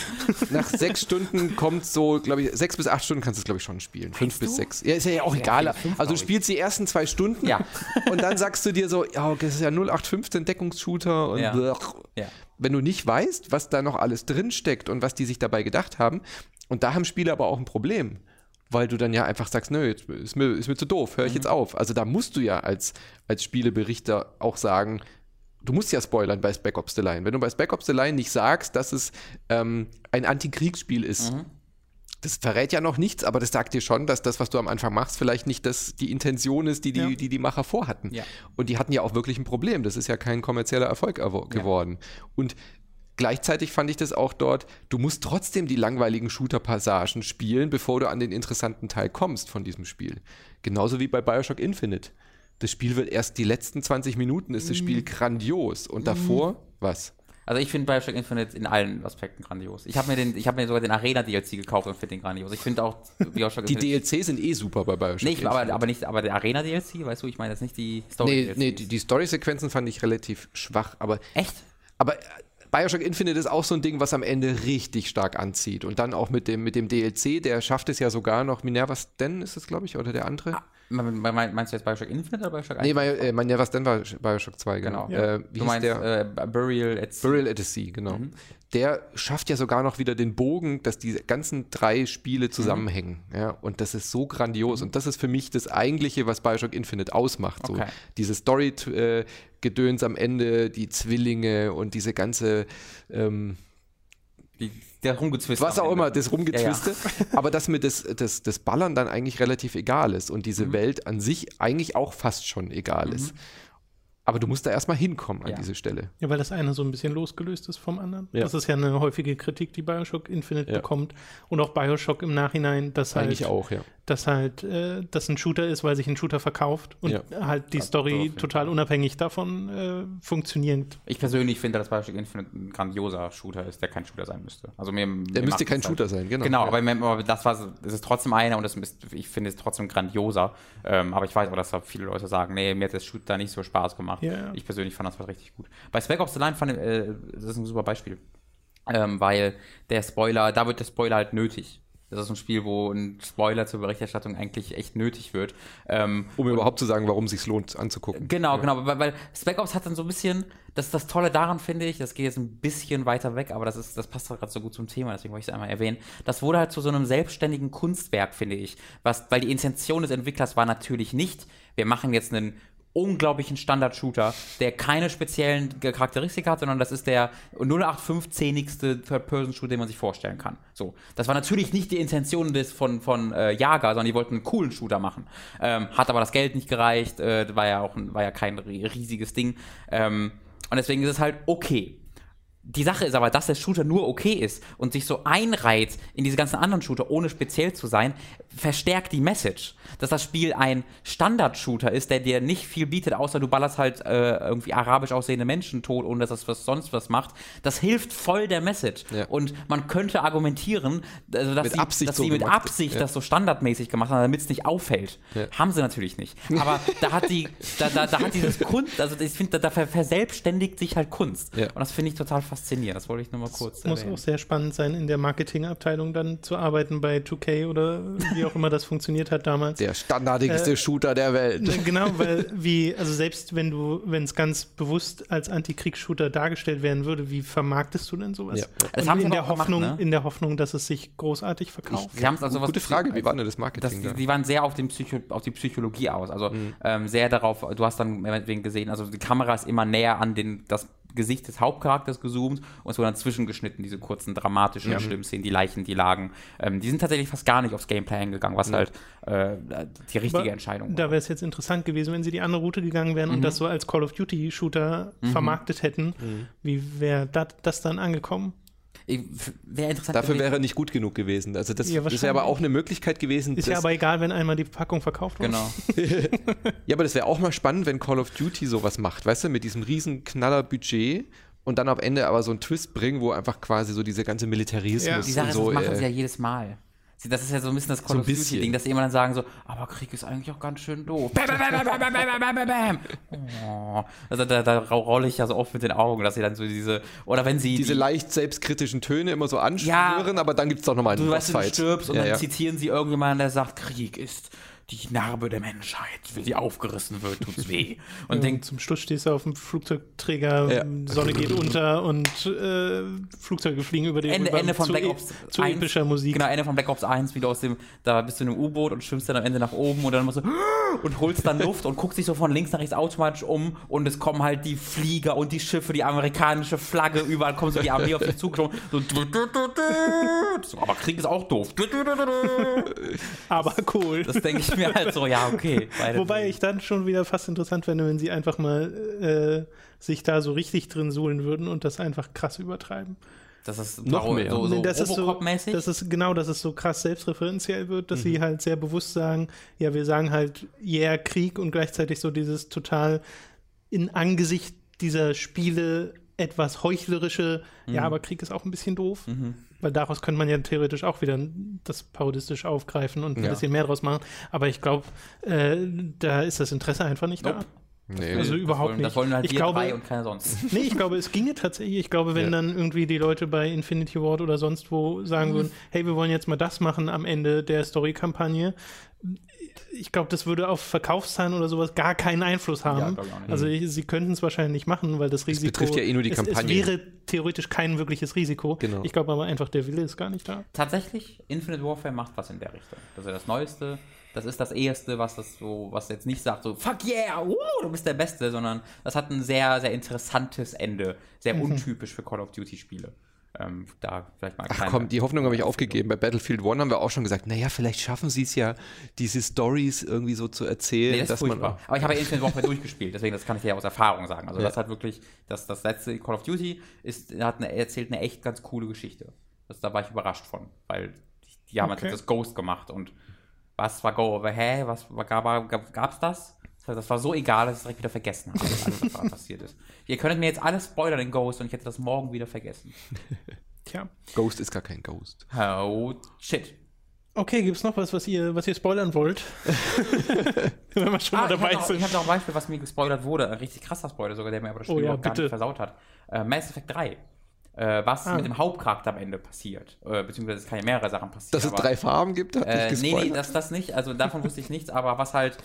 nach sechs Stunden kommt so, glaube ich, sechs bis acht Stunden kannst du es, glaube ich, schon spielen. Fünf bis du? sechs. Ja, ist ja auch egal. fünf, fünf, also du spielst die ersten zwei Stunden Ja. und dann sagst du dir so, ja, okay, das ist ja 0815 Deckungsshooter und Ja. Ja. wenn du nicht weißt, was da noch alles drin steckt und was die sich dabei gedacht haben, und da haben Spiele aber auch ein Problem. Weil du dann ja einfach sagst, nö, jetzt ist mir, ist mir zu doof, höre ich jetzt auf. Also da musst du ja als, als Spieleberichter auch sagen, du musst ja spoilern bei Spec Ops The Line. Wenn du bei Spec Ops The Line nicht sagst, dass es ähm, ein Antikriegsspiel ist, Mhm. das verrät ja noch nichts, aber das sagt dir schon, dass das, was du am Anfang machst, vielleicht nicht das, die Intention ist, die die, Ja. die die Macher vorhatten. Ja. Und die hatten ja auch wirklich ein Problem. Das ist ja kein kommerzieller Erfolg erwo- geworden. Und gleichzeitig fand ich das auch dort, du musst trotzdem die langweiligen Shooter-Passagen spielen, bevor du an den interessanten Teil kommst von diesem Spiel. Genauso wie bei Bioshock Infinite. Das Spiel wird erst die letzten 20 Minuten ist das Mhm. Spiel grandios. Und davor, was? Also ich finde Bioshock Infinite in allen Aspekten grandios. Ich habe mir, den- ich hab mir sogar den Arena-DLC gekauft und finde den grandios. Ich finde auch Bioshock Die Infinite... DLCs sind eh super bei Bioshock. Nee, ich, aber, Infinite. aber nicht, aber der Arena-DLC, weißt du, ich meine jetzt nicht die Nee, Story-DLC. nee, die, die Story-Sequenzen fand ich relativ schwach, aber Echt? Aber äh, Bioshock Infinite ist auch so ein Ding, was am Ende richtig stark anzieht. Und dann auch mit dem, mit dem DLC, der schafft es ja sogar noch. Minerva Sten ist es, glaube ich, oder der andere? Me- me- me- Meinst du jetzt Bioshock Infinite oder Bioshock 1? nee, mein, äh, Minerva Sten war Bioshock 2, genau. Genau. Äh, wie du meinst der? äh, Burial at Sea. Burial at the Sea, genau. Der schafft ja sogar noch wieder den Bogen, dass die ganzen drei Spiele zusammenhängen. Ja, und das ist so grandios. Und das ist für mich das Eigentliche, was Bioshock Infinite ausmacht. So Okay. diese Story-Gedöns am Ende, die Zwillinge und diese ganze ähm, Die, der rumgezwischt. was auch immer, das Rumgetwiste. Aber dass mir das, das, das Ballern dann eigentlich relativ egal ist und diese Mhm. Welt an sich eigentlich auch fast schon egal ist. Aber du musst da erstmal hinkommen an Ja. diese Stelle. Ja, weil das eine so ein bisschen losgelöst ist vom anderen. Ja. Das ist ja eine häufige Kritik, die Bioshock Infinite Ja. bekommt. Und auch Bioshock im Nachhinein, dass halt, Eigentlich auch, ja. dass halt äh, das ein Shooter ist, weil sich ein Shooter verkauft und Ja. halt die Story total unabhängig davon äh, funktioniert. Ich persönlich finde, dass Bioshock Infinite ein grandioser Shooter ist, der kein Shooter sein müsste. Also mir, Der müsste kein Shooter sein, genau. Genau, Ja. aber, mir- aber das war, es ist trotzdem einer und das ist, ich finde es trotzdem grandioser. Ähm, aber ich weiß auch, dass da viele Leute sagen, nee, mir hat das Shooter nicht so Spaß gemacht. Ja, ja. Ich persönlich fand das war richtig gut. Bei Spec Ops The Line fand ich, äh, das ist ein super Beispiel. Ähm, weil der Spoiler, da wird der Spoiler halt nötig. Das ist ein Spiel, wo ein Spoiler zur Berichterstattung eigentlich echt nötig wird. Ähm, Um überhaupt zu sagen, warum es sich lohnt anzugucken. Genau, genau, weil, weil Spec Ops hat dann so ein bisschen, das ist das Tolle daran, finde ich, das geht jetzt ein bisschen weiter weg, aber das ist, das passt gerade so gut zum Thema, deswegen wollte ich es einmal erwähnen. Das wurde halt zu so einem selbstständigen Kunstwerk, finde ich. Was, weil die Intention des Entwicklers war natürlich nicht, wir machen jetzt einen unglaublichen Standard-Shooter, der keine speziellen Charakteristika hat, sondern das ist der 0815-igste Third-Person-Shooter, den man sich vorstellen kann. So, das war natürlich nicht die Intention des von, von äh, Jager, sondern die wollten einen coolen Shooter machen. Ähm, hat aber das Geld nicht gereicht, äh, war ja auch ein, war ja kein riesiges Ding. Ähm, und deswegen ist es halt okay die Sache ist aber, dass der Shooter nur okay ist und sich so einreiht in diese ganzen anderen Shooter, ohne speziell zu sein, verstärkt die Message. Dass das Spiel ein Standard-Shooter ist, der dir nicht viel bietet, außer du ballerst halt äh, irgendwie arabisch aussehende Menschen tot, ohne dass das was sonst was macht. Das hilft voll der Message. Ja. Und man könnte argumentieren, also dass, mit sie, dass so sie mit Absicht ja. das so standardmäßig gemacht haben, damit es nicht auffällt. Ja. Haben sie natürlich nicht. Aber da hat die, da, da, da hat dieses Kunst, also ich finde, da, da verselbstständigt sich halt Kunst. Und das finde ich total faszinierend. Das wollte ich nur mal kurz Es muss auch sehr spannend sein, in der Marketingabteilung dann zu arbeiten bei 2K oder wie auch immer das funktioniert hat damals. Der standardigste äh, Shooter der Welt. Genau, weil wie, also selbst wenn du, wenn es ganz bewusst als Antikriegsshooter dargestellt werden würde, wie vermarktest du denn sowas? Ja. Das haben in der Hoffnung, gemacht, ne? in der Hoffnung, dass es sich großartig verkauft. Sie haben es also Gute Frage, wie war denn das Marketing? Das, die waren sehr auf, den Psycho, auf die Psychologie aus. Also mhm. ähm, sehr darauf, du hast dann gesehen, also die Kamera ist immer näher an den, das Gesicht des Hauptcharakters gezoomt und es wurden dann zwischengeschnitten, diese kurzen dramatischen ja. Schlimmszenen, die Leichen, die lagen. Ähm, die sind tatsächlich fast gar nicht aufs Gameplay eingegangen, was ja. halt äh, die richtige Aber Entscheidung war. Da wäre es jetzt interessant gewesen, wenn sie die andere Route gegangen wären mhm. und das so als Call of Duty Shooter mhm. vermarktet hätten. Mhm. Wie wäre das dann angekommen? Wäre interessant. Dafür gewesen. wäre nicht gut genug gewesen. Also das ja, ist ja aber auch eine Möglichkeit gewesen. Ist ja aber egal, wenn einmal die Packung verkauft wird. Genau. ja, aber das wäre auch mal spannend, wenn Call of Duty sowas macht, weißt du, mit diesem riesen Knaller-Budget und dann am Ende aber so einen Twist bringen, wo einfach quasi so diese ganze Militarismus ja. Die Sache und so. Das machen äh, sie ja jedes Mal. Das ist ja so ein bisschen das Call so of Duty-Ding, dass sie immer dann sagen so, aber Krieg ist eigentlich auch ganz schön doof. Bam, bam, bam, bam, bam, bam, bam, oh. Also da, da rolle ich ja so oft mit den Augen, dass sie dann so diese, oder wenn sie... Diese die, leicht selbstkritischen Töne immer so anschwören, ja, aber dann gibt es doch nochmal einen Du weißt, du stirbst und ja, dann ja. zitieren sie irgendjemanden, der sagt, Krieg ist die Narbe der Menschheit. Wenn sie aufgerissen wird, tut's weh. Und ja, denk, zum Schluss stehst du auf dem Flugzeugträger, ja. Sonne geht unter und äh, Flugzeuge fliegen über den Ende, Ende von zu, Black Ops zu 1, epischer Musik. Genau, Ende von Black Ops 1, wie du aus dem, da bist du in einem U-Boot und schwimmst dann am Ende nach oben und dann musst du und holst dann Luft und guckst dich so von links nach rechts automatisch um und es kommen halt die Flieger und die Schiffe, die amerikanische Flagge, überall kommt so die Armee auf dich zugeschoben. So, so, aber Krieg ist auch doof. aber cool. Das denke ich mir halt so, ja, okay. Wobei ich dann schon wieder fast interessant fände, wenn sie einfach mal äh, sich da so richtig drin suhlen würden und das einfach krass übertreiben. Das ist noch mehr. So, so das, ist so, das ist genau, dass es so krass selbstreferenziell wird, dass mhm. sie halt sehr bewusst sagen, ja, wir sagen halt, yeah, Krieg und gleichzeitig so dieses total in Angesicht dieser Spiele etwas heuchlerische, mhm. ja, aber Krieg ist auch ein bisschen doof. Mhm. Weil daraus könnte man ja theoretisch auch wieder das parodistisch aufgreifen und ein ja. bisschen mehr draus machen. Aber ich glaube, äh, da ist das Interesse einfach nicht nope. da. Nee, also überhaupt wollen, nicht. Das wollen halt ich glaube, und keiner sonst. Nee, ich glaube, es ginge tatsächlich. Ich glaube, wenn ja. dann irgendwie die Leute bei Infinity Ward oder sonst wo sagen mhm. würden, hey, wir wollen jetzt mal das machen am Ende der Story-Kampagne, ich glaube, das würde auf Verkaufszahlen oder sowas gar keinen Einfluss haben. Ja, also ich, sie könnten es wahrscheinlich nicht machen, weil das Risiko. Es betrifft ja eh nur die es, Kampagne. Es wäre theoretisch kein wirkliches Risiko. Genau. Ich glaube aber einfach, der Wille ist gar nicht da. Tatsächlich, Infinite Warfare macht was in der Richtung. Das ist ja das Neueste. Das ist das Erste, was das so, was jetzt nicht sagt, so fuck yeah, uh, du bist der Beste, sondern das hat ein sehr, sehr interessantes Ende. Sehr mhm. untypisch für Call of Duty-Spiele. Ähm, da vielleicht mal Ach komm, die Hoffnung habe ich aufgegeben. Bei Battlefield One haben wir auch schon gesagt, naja, vielleicht schaffen sie es ja, diese Stories irgendwie so zu erzählen. Nee, das dass man Aber ich habe ja Infinite Warfare durchgespielt, deswegen das kann ich dir ja aus Erfahrung sagen. Also ja. das hat wirklich, das, das letzte Call of Duty ist, hat eine, erzählt eine echt ganz coole Geschichte. Das, da war ich überrascht von, weil die, die haben okay. halt das Ghost gemacht und was war Go, aber hä, was gab, gab's das? Das war so egal, dass ich es direkt wieder vergessen habe, alles, was da passiert ist. Ihr könntet mir jetzt alles spoilern in Ghost und ich hätte das morgen wieder vergessen. Tja. Ghost ist gar kein Ghost. Oh, shit. Okay, gibt es noch was, was ihr, was ihr spoilern wollt? Wenn wir schon ah, mal dabei ich sind. ich habe noch ein Beispiel, was mir gespoilert wurde. Ein richtig krasser Spoiler sogar, der mir aber das oh Spiel oh, ja, gar nicht versaut hat. Äh, Mass Effect 3. Äh, was ah. mit dem Hauptcharakter am Ende passiert. Äh, beziehungsweise es kann ja mehrere Sachen passieren. Dass es drei Farben gibt, hat äh, Nee, nee, das, das nicht. Also davon wusste ich nichts, aber was halt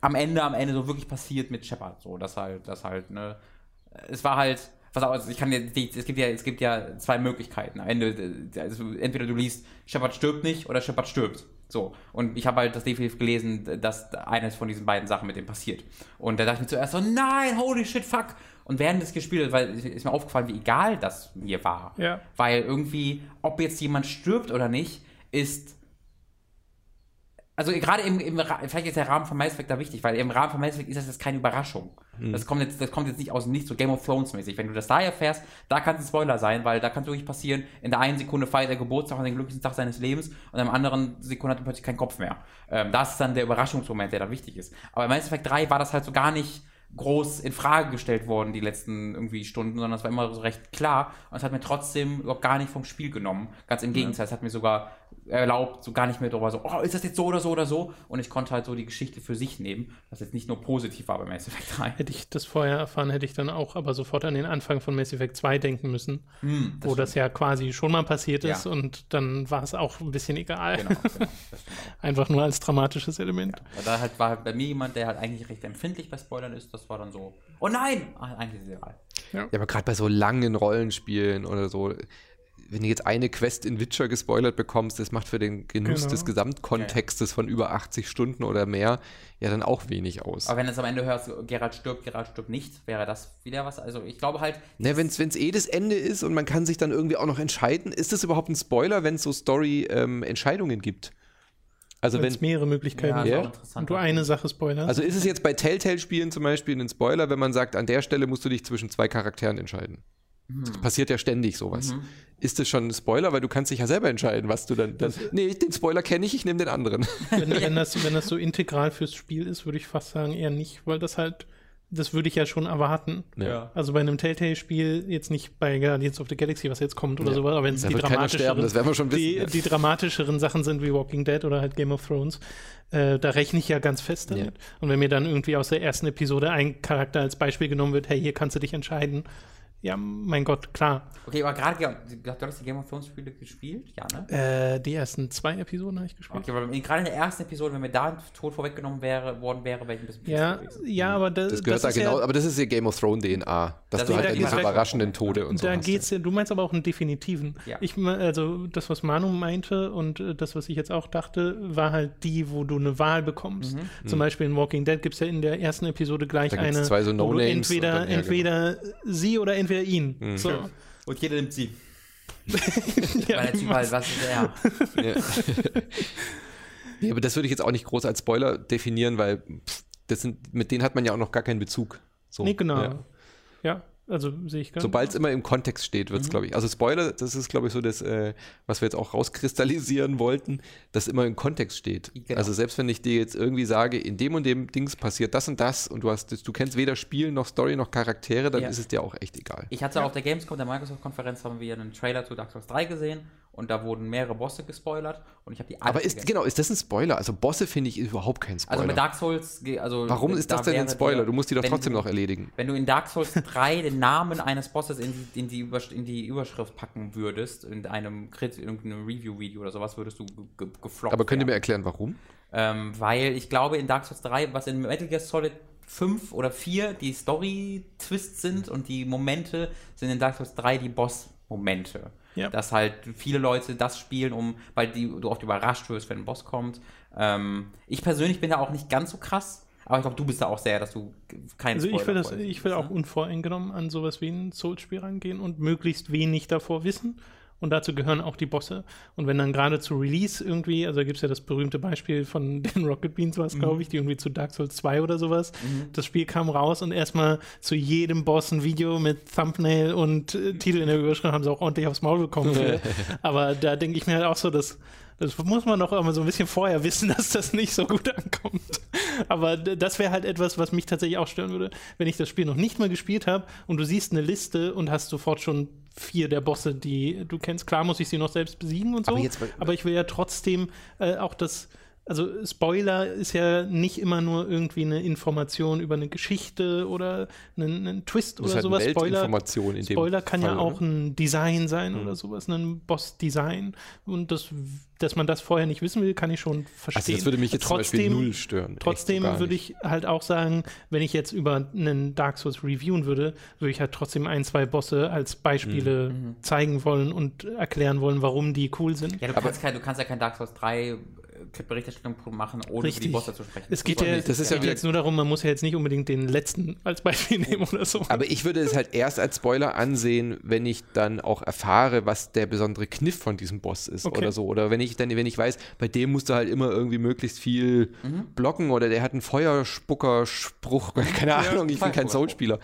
am Ende, am Ende so wirklich passiert mit Shepard. So, dass halt, das halt, ne. Es war halt, was auch, also ich kann dir, es gibt ja, es gibt ja zwei Möglichkeiten. Am Ende, also entweder du liest, Shepard stirbt nicht oder Shepard stirbt. So. Und ich habe halt das definitiv gelesen, dass eines von diesen beiden Sachen mit dem passiert. Und da dachte ich mir zuerst so, nein, holy shit, fuck. Und während es gespielt weil ist mir aufgefallen, wie egal das mir war. Ja. Weil irgendwie, ob jetzt jemand stirbt oder nicht, ist also gerade im, im vielleicht ist der Rahmen von Mass Effect da wichtig, weil im Rahmen von Mass Effect ist das jetzt keine Überraschung. Das, kommt jetzt, das kommt jetzt nicht aus dem Nichts, so Game of Thrones mäßig. Wenn du das da erfährst, da kann es ein Spoiler sein, weil da kann es wirklich passieren, in der einen Sekunde feiert er Geburtstag und den glücklichsten Tag seines Lebens und in der anderen Sekunde hat er plötzlich keinen Kopf mehr. Ähm, das ist dann der Überraschungsmoment, der da wichtig ist. Aber in Mass Effect 3 war das halt so gar nicht groß in Frage gestellt worden, die letzten irgendwie Stunden, sondern es war immer so recht klar und es hat mir trotzdem überhaupt gar nicht vom Spiel genommen. Ganz im Gegenteil, es hat mir sogar erlaubt, so gar nicht mehr darüber so, oh, ist das jetzt so oder so oder so? Und ich konnte halt so die Geschichte für sich nehmen, was jetzt nicht nur positiv war bei Mass Effect 3. Hätte ich das vorher erfahren, hätte ich dann auch aber sofort an den Anfang von Mass Effect 2 denken müssen, Hm, wo das ja quasi schon mal passiert ist Ja. und dann war es auch ein bisschen egal. Genau, genau. Das stimmt. Einfach nur als dramatisches Element. Aber da halt war halt bei mir jemand, der halt eigentlich recht empfindlich bei Spoilern ist, das war dann so, oh nein! Ah, eigentlich ist es egal. Ja, aber gerade bei so langen Rollenspielen oder so, wenn du jetzt eine Quest in Witcher gespoilert bekommst, das macht für den Genuss Genau. des Gesamtkontextes von über 80 Stunden oder mehr ja dann auch wenig aus. Aber wenn du es am Ende hörst, Gerald stirbt, Gerald stirbt nicht, wäre das wieder was. Also ich glaube halt, Ne, wenn es eh das Ende ist und man kann sich dann irgendwie auch noch entscheiden, ist das überhaupt ein Spoiler, wenn es so Story-Entscheidungen gibt? Also Wenn es mehrere Möglichkeiten ist Ja. gibt und du eine Sache spoilerst. also ist es jetzt bei Telltale-Spielen zum Beispiel ein Spoiler, wenn man sagt, an der Stelle musst du dich zwischen zwei Charakteren entscheiden. Das passiert ja ständig sowas. Ist das schon ein Spoiler, weil du kannst dich ja selber entscheiden, was du dann. dann nee, den Spoiler kenne ich, ich nehme den anderen. wenn, wenn, das, wenn das so integral fürs Spiel ist, würde ich fast sagen, eher nicht, weil das halt, das würde ich ja schon erwarten. Ja. Also bei einem Telltale-Spiel, jetzt nicht bei Guardians of the Galaxy, was jetzt kommt oder Ja. sowas, aber wenn es die dramatischeren, sterben, das werden wir schon wissen, die, ja. die dramatischeren Sachen sind wie Walking Dead oder halt Game of Thrones, äh, da rechne ich ja ganz fest damit. Ja. Und wenn mir dann irgendwie aus der ersten Episode ein Charakter als Beispiel genommen wird, hey, hier kannst du dich entscheiden, ja, mein Gott, klar. Okay, aber gerade, Ge- du hast die Game of Thrones Spiele gespielt? Ja, ne? Äh, die ersten zwei Episoden habe ich gespielt. Okay, weil in- gerade in der ersten Episode, wenn mir da ein Tod vorweggenommen wäre, worden wäre, wäre ich ein bisschen Ja, gewesen. ja, aber da, Das gehört da ist genau, ja, aber das ist ja Game of Thrones DNA, dass Das du halt diese überraschenden Tode und so da hast. geht's ja, du meinst aber auch einen definitiven. Ja. Ich also das, was Manu meinte und äh, das, was ich jetzt auch dachte, war halt die, wo du eine Wahl bekommst. Zum Beispiel in Walking Dead gibt es ja in der ersten Episode gleich Da eine, zwei so wo du entweder, dann- ja, genau. entweder sie oder entweder ihn. So. Und jeder nimmt sie. Ja, Weil der Typ halt, was ist er? Ja. aber das würde ich jetzt auch nicht groß als Spoiler definieren, weil pff, das sind, mit denen hat man ja auch noch gar keinen Bezug. So, nee, genau. ja. Ja, also sehe ich ganz. Sobald es immer im Kontext steht, Mhm. wird es, glaube ich. Also Spoiler, das ist, glaube ich, so das, äh, was wir jetzt auch rauskristallisieren wollten, dass immer im Kontext steht. Genau. Also selbst wenn ich dir jetzt irgendwie sage, in dem und dem Dings passiert das und das und du hast, das- du kennst weder Spiel noch Story noch Charaktere, dann Ja. ist es dir auch echt egal. Ich hatte auf der Gamescom, der Microsoft-Konferenz, haben wir einen Trailer zu Dark Souls 3 gesehen und da wurden mehrere Bosse gespoilert und ich habe die alle Aber ist, gegessen. genau, ist das ein Spoiler? Also Bosse finde ich überhaupt kein Spoiler. Also mit Dark Souls, also Warum ist das da denn ein Spoiler? Du musst die doch trotzdem du, noch erledigen. Wenn du in Dark Souls 3 den Namen eines Bosses in die, in die, Übersch in die Überschrift packen würdest, in einem Crit, in irgendeinem Review-Video oder sowas, würdest du ge ge gefloppt Aber könnt ihr mir erklären, warum? Ähm, weil ich glaube, in Dark Souls 3, was in Metal Gear Solid 5 oder 4 die Story-Twists sind und die Momente sind in Dark Souls 3 die Boss-Momente. Ja. Dass halt viele Leute das spielen, um, weil die, du oft überrascht wirst, wenn ein Boss kommt. Ähm, ich persönlich bin da auch nicht ganz so krass, aber ich glaube, du bist da auch sehr, dass du keine Also ich will, das, Spoiler ich will auch unvoreingenommen an sowas wie ein Souls-Spiel rangehen und möglichst wenig davor wissen. Und dazu gehören auch die Bosse. Und wenn dann gerade zu Release irgendwie, also da gibt es ja das berühmte Beispiel von den Rocket Beans, was Mhm. glaube ich, die irgendwie zu Dark Souls 2 oder sowas. Das Spiel kam raus und erstmal zu jedem Boss ein Video mit Thumbnail und äh, Titel in der Überschrift haben sie auch ordentlich aufs Maul bekommen. Aber da denke ich mir halt auch so, dass das muss man doch immer so ein bisschen vorher wissen, dass das nicht so gut ankommt. Aber das wäre halt etwas, was mich tatsächlich auch stören würde, wenn ich das Spiel noch nicht mal gespielt habe und du siehst eine Liste und hast sofort schon vier der Bosse, die du kennst. Klar muss ich sie noch selbst besiegen und so, Aber aber, jetzt- ich will ja trotzdem äh, auch das. Also Spoiler ist ja nicht immer nur irgendwie eine Information über eine Geschichte oder einen, einen Twist oder halt sowas. Spoiler, Weltinformation in dem Spoiler kann ja Fall, auch oder? ein Design sein Mhm. oder sowas, ein Boss-Design. Und das, dass man das vorher nicht wissen will, kann ich schon verstehen. Also das würde mich jetzt zum Beispiel null stören. Trotzdem würde ich halt auch sagen, wenn ich jetzt über einen Dark Souls reviewen würde, würde ich halt trotzdem ein, zwei Bosse als Beispiele zeigen wollen und erklären wollen, warum die cool sind. Ja, du kannst, kein, du kannst ja kein Dark Souls 3 äh, Berichterstattung machen, ohne Richtig. über die Bosse zu sprechen. Es geht ja, nicht. das ist ja jetzt nur darum, man muss ja jetzt nicht unbedingt den letzten als Beispiel nehmen oder so. Aber ich würde es halt erst als Spoiler ansehen, wenn ich dann auch erfahre, was der besondere Kniff von diesem Boss ist Okay. oder so. Oder wenn ich dann, wenn ich weiß, bei dem musst du halt immer irgendwie möglichst viel blocken oder der hat einen Feuerspucker-Spruch, keine Ahnung, ich bin kein. Soul-Spieler.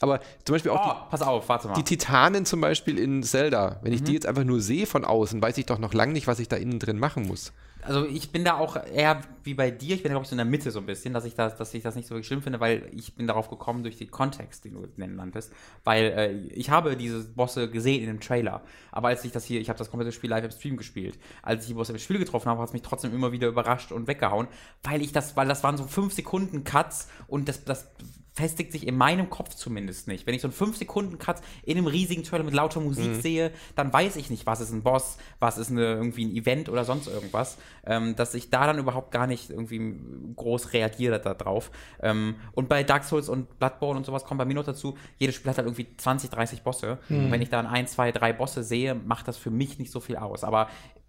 Aber zum Beispiel auch Oh, pass auf, warte mal. die, die Titanen zum Beispiel in Zelda, wenn ich Mhm. die jetzt einfach nur sehe von außen, weiß ich doch noch lange nicht, was ich da innen drin machen muss. Also ich bin da auch eher wie bei dir, ich bin glaube ich so in der Mitte so ein bisschen, dass ich das, dass ich das nicht so wirklich schlimm finde, weil ich bin darauf gekommen durch den Kontext, den du nennen nanntest, weil äh, ich habe diese Bosse gesehen in dem Trailer, aber als ich das hier, ich habe das komplette Spiel live im Stream gespielt, als ich die Bosse im Spiel getroffen habe, hat es mich trotzdem immer wieder überrascht und weggehauen, weil ich das, weil das waren so 5 Sekunden Cuts und das, das festigt sich in meinem Kopf zumindest nicht. Wenn ich so einen 5-Sekunden-Cut in einem riesigen Trailer mit lauter Musik sehe, dann weiß ich nicht, was ist ein Boss, was ist eine, irgendwie ein Event oder sonst irgendwas, ähm, dass ich da dann überhaupt gar nicht irgendwie groß reagiere darauf. Ähm, und bei Dark Souls und Bloodborne und sowas kommt bei mir noch dazu, jedes Spiel hat halt irgendwie 20, 30 Bosse. Und wenn ich dann ein, zwei, drei Bosse sehe, macht das für mich nicht so viel aus. Aber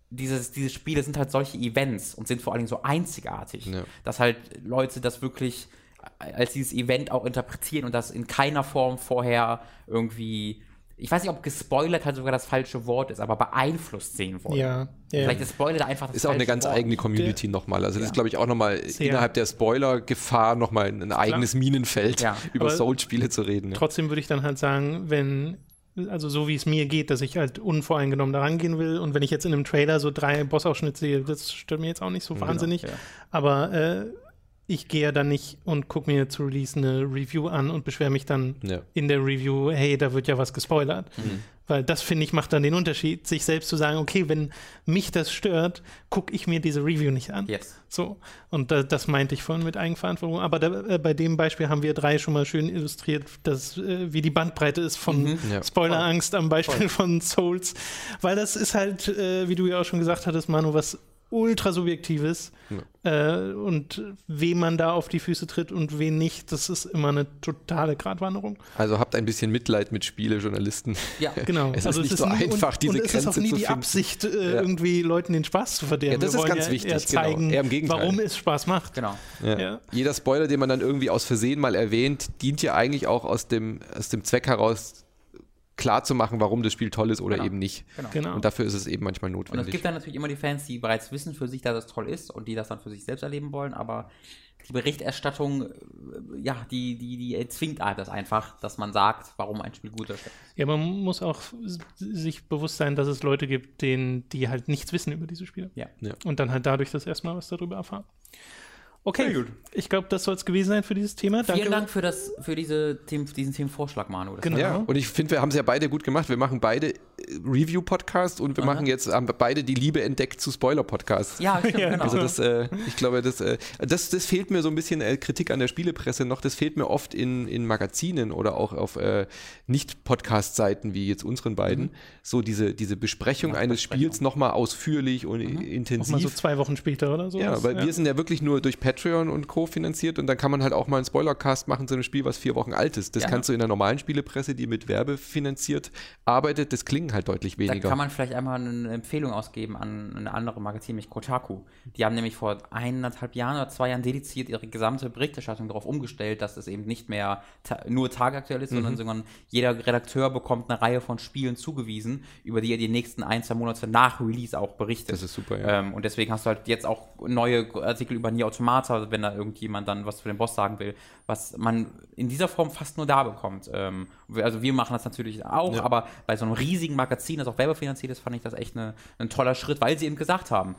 dieses, diese Spiele sind halt solche Events und sind vor allen Dingen so einzigartig, Ja. dass halt Leute das wirklich als dieses Event auch interpretieren und das in keiner Form vorher irgendwie, ich weiß nicht, ob gespoilert halt sogar das falsche Wort ist, aber beeinflusst sehen wollen. Ja, ja. Vielleicht ist Spoiler einfach das Ist auch eine ganz Wort. eigene Community nochmal. Also das ist, glaube ich, auch nochmal innerhalb der Spoiler-Gefahr nochmal ein eigenes Minenfeld, Ja. über Soul-Spiele zu reden. Ja. Trotzdem würde ich dann halt sagen, wenn, also so wie es mir geht, dass ich halt unvoreingenommen da rangehen will und wenn ich jetzt in einem Trailer so drei Bossausschnitte sehe, das stört mir jetzt auch nicht so wahnsinnig. ja. Aber äh, ich gehe ja dann nicht und gucke mir zu Release eine Review an und beschwere mich dann Ja. in der Review, hey, da wird ja was gespoilert. Weil das, finde ich, macht dann den Unterschied, sich selbst zu sagen, okay, wenn mich das stört, gucke ich mir diese Review nicht an. Yes. So, und da, das meinte ich vorhin mit Eigenverantwortung. Aber da, äh, bei dem Beispiel haben wir drei schon mal schön illustriert, dass, äh, wie die Bandbreite ist von Ja. Spoilerangst am Beispiel von Souls. Weil das ist halt, äh, wie du ja auch schon gesagt hattest, Manu, was ultra subjektives. Äh, und wem man da auf die Füße tritt und wen nicht, das ist immer eine totale Gratwanderung. Also habt ein bisschen Mitleid mit Spielejournalisten. Ja, Genau. Es ist nicht so nie- einfach, und, diese und es ist auch Grenze nie zu die finden. Absicht, äh, Ja. irgendwie Leuten den Spaß zu verderben. Ja, das Wir ist ganz ja wichtig, eher genau. zeigen, Eher im Gegenteil. warum es Spaß macht. genau. Ja. Ja. Jeder Spoiler, den man dann irgendwie aus Versehen mal erwähnt, dient ja eigentlich auch aus dem, aus dem Zweck heraus, klar zu machen, warum das Spiel toll ist oder Genau. eben nicht. Genau. Genau. Und dafür ist es eben manchmal Und es notwendig. gibt dann natürlich immer die Fans, die bereits wissen für sich, dass es toll ist und die das dann für sich selbst erleben wollen, aber die Berichterstattung, äh, ja, die, die, die erzwingt halt das einfach, dass man sagt, warum ein Spiel gut ist. Ja, man muss auch sich bewusst sein, dass es Leute gibt, denen, die halt nichts wissen über diese Spiele. Ja. Ja. Und dann halt dadurch das erstmal was darüber erfahren. Okay, Sehr gut. ich glaube, das soll es gewesen sein für dieses Thema. Danke. Vielen Dank für, das, für diese Themen, diesen Themenvorschlag, Manu. Das Genau. Ja, und ich finde, wir haben es ja beide gut gemacht. Wir machen beide Review-Podcasts und wir Aha. machen jetzt, haben beide die Liebe entdeckt zu Spoiler-Podcasts. Ja, stimmt, Ja, genau. Also das, äh, ich glaube, das, äh, das, das fehlt mir so ein bisschen äh, Kritik an der Spielepresse noch. Das fehlt mir oft in, in Magazinen oder auch auf äh, Nicht-Podcast-Seiten wie jetzt unseren beiden. So diese, diese Besprechung eines Spiels nochmal ausführlich und Auch intensiv. mal so zwei Wochen später oder so. Ja, weil wir sind ja wirklich nur durch Patreon und Co. finanziert und dann kann man halt auch mal einen Spoilercast machen zu einem Spiel, was vier Wochen alt ist. Das Ja. kannst du in der normalen Spielepresse, die mit Werbe finanziert arbeitet, das klingen halt deutlich Da weniger. kann man vielleicht einmal eine Empfehlung ausgeben an eine andere Magazin, nämlich Kotaku. Die haben nämlich vor eineinhalb Jahren oder zwei Jahren dediziert ihre gesamte Berichterstattung darauf umgestellt, dass es eben nicht mehr ta nur tagaktuell ist, Mhm. sondern, sondern jeder Redakteur bekommt eine Reihe von Spielen zugewiesen, über die er die nächsten ein, zwei Monate nach Release auch berichtet. Das ist super, ja. Ähm, und deswegen hast du halt jetzt auch neue Artikel über Nier Automata, wenn da irgendjemand dann was zu dem Boss sagen will, was man in dieser Form fast nur da bekommt. Ähm, also wir machen das natürlich auch, Ja. aber bei so einem riesigen Magazin, das auch werbefinanziert ist, fand ich das echt eine, ein toller Schritt, weil sie eben gesagt haben,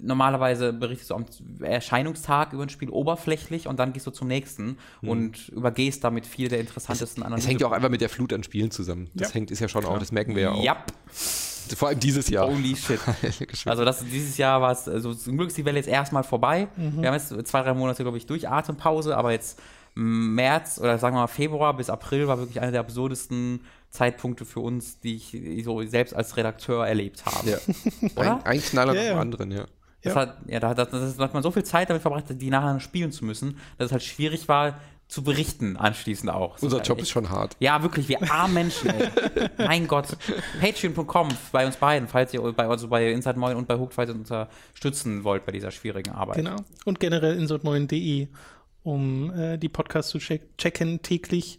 normalerweise berichtest du am Erscheinungstag über ein Spiel oberflächlich und dann gehst du zum nächsten und übergehst damit viele der interessantesten Hm. Es hängt ja auch einfach mit der Flut an Spielen zusammen. Das Ja. hängt ist ja schon auch, das merken wir ja auch. Ja, Vor allem dieses Jahr. holy shit. Also, das, dieses Jahr war es, also zum Glück ist die Welle jetzt erstmal vorbei. Wir haben jetzt zwei, drei Monate, glaube ich, durch Atempause, aber jetzt März oder sagen wir mal Februar bis April war wirklich einer der absurdesten Zeitpunkte für uns, die ich so selbst als Redakteur erlebt habe. ja. Oder? Ein, ein Knaller Ja, nach dem anderen, ja. Das Ja. hat, ja, da, da, das, da hat man so viel Zeit damit verbracht, die nachher spielen zu müssen, dass es halt schwierig war, zu berichten anschließend auch. So Unser. Job Ich- ist schon hart. Ja, wirklich, wir armen Menschen, ey. mein Gott. Patreon.com bei uns beiden, falls ihr bei, also bei Inside Moin und bei Hooked, falls ihr uns unterstützen wollt bei dieser schwierigen Arbeit. Genau. Und generell insert9.de, um äh, die Podcasts zu check checken täglich.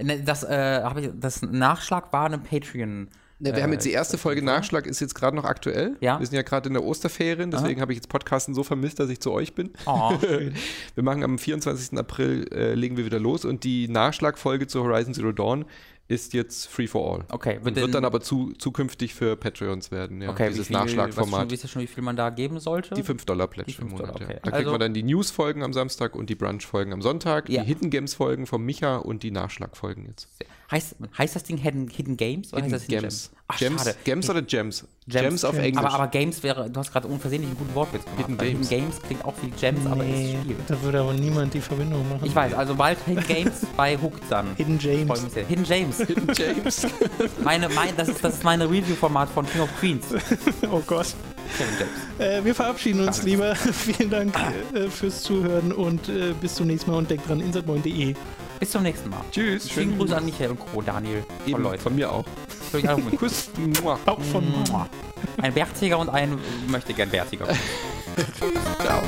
Ne, Das, äh, ich, das Nachschlag war eine Patreon. Ja, wir haben jetzt die erste Folge Folge. Nachschlag, ist jetzt gerade noch aktuell. Ja. Wir sind ja gerade in der Osterferien, deswegen habe ich jetzt Podcasten so vermisst, dass ich zu euch bin. Oh, Wir machen am 24. April, äh, legen wir wieder los und die Nachschlagfolge zu Horizon Zero Dawn ist jetzt free for all. okay. Und wird dann aber zu, zukünftig für Patreons werden, ja, okay, dieses wie viel, Nachschlagformat. Wisst ihr schon, wie viel man da geben sollte? Die 5 Dollar Pledge Die im 5 Monat. Dollar, ja. okay. Da kriegt Also- man dann die News-Folgen am Samstag und die Brunch-Folgen am Sonntag, Ja. die Hidden Games-Folgen vom Micha und die Nachschlag-Folgen jetzt. Heißt, heißt das Ding Hidden, Hidden Games? Oder Hidden heißt das Hidden Gems. Ach, Gems, schade. Gems oder Gems? Gems. Gems auf Gems. Englisch. Aber, aber Games wäre, du hast gerade unversehentlich einen guten Wortwitz gemacht. Hidden Games. Hidden Games klingt auch wie Gems, aber ist Nee, Spiel. da würde aber niemand die Verbindung machen. Ich weiß, also bald Hidden Games bei Hooked dann. Hidden James. Hidden James. Hidden James. Meine, mein, das, ist, das ist meine Review-Format von King of Queens. Oh Gott. Kevin James. Äh, wir verabschieden uns lieber. Vielen Dank äh, fürs Zuhören und äh, bis zum nächsten Mal und denkt dran, insert9.de. Bis zum nächsten Mal. Tschüss. Schönen Gruß an Michael und Co. Daniel. Von Eben, Leute. von mir auch. Kuss. Mua. Auch von Ein Bärtiger und ein möchte gern Bärtiger. Ciao.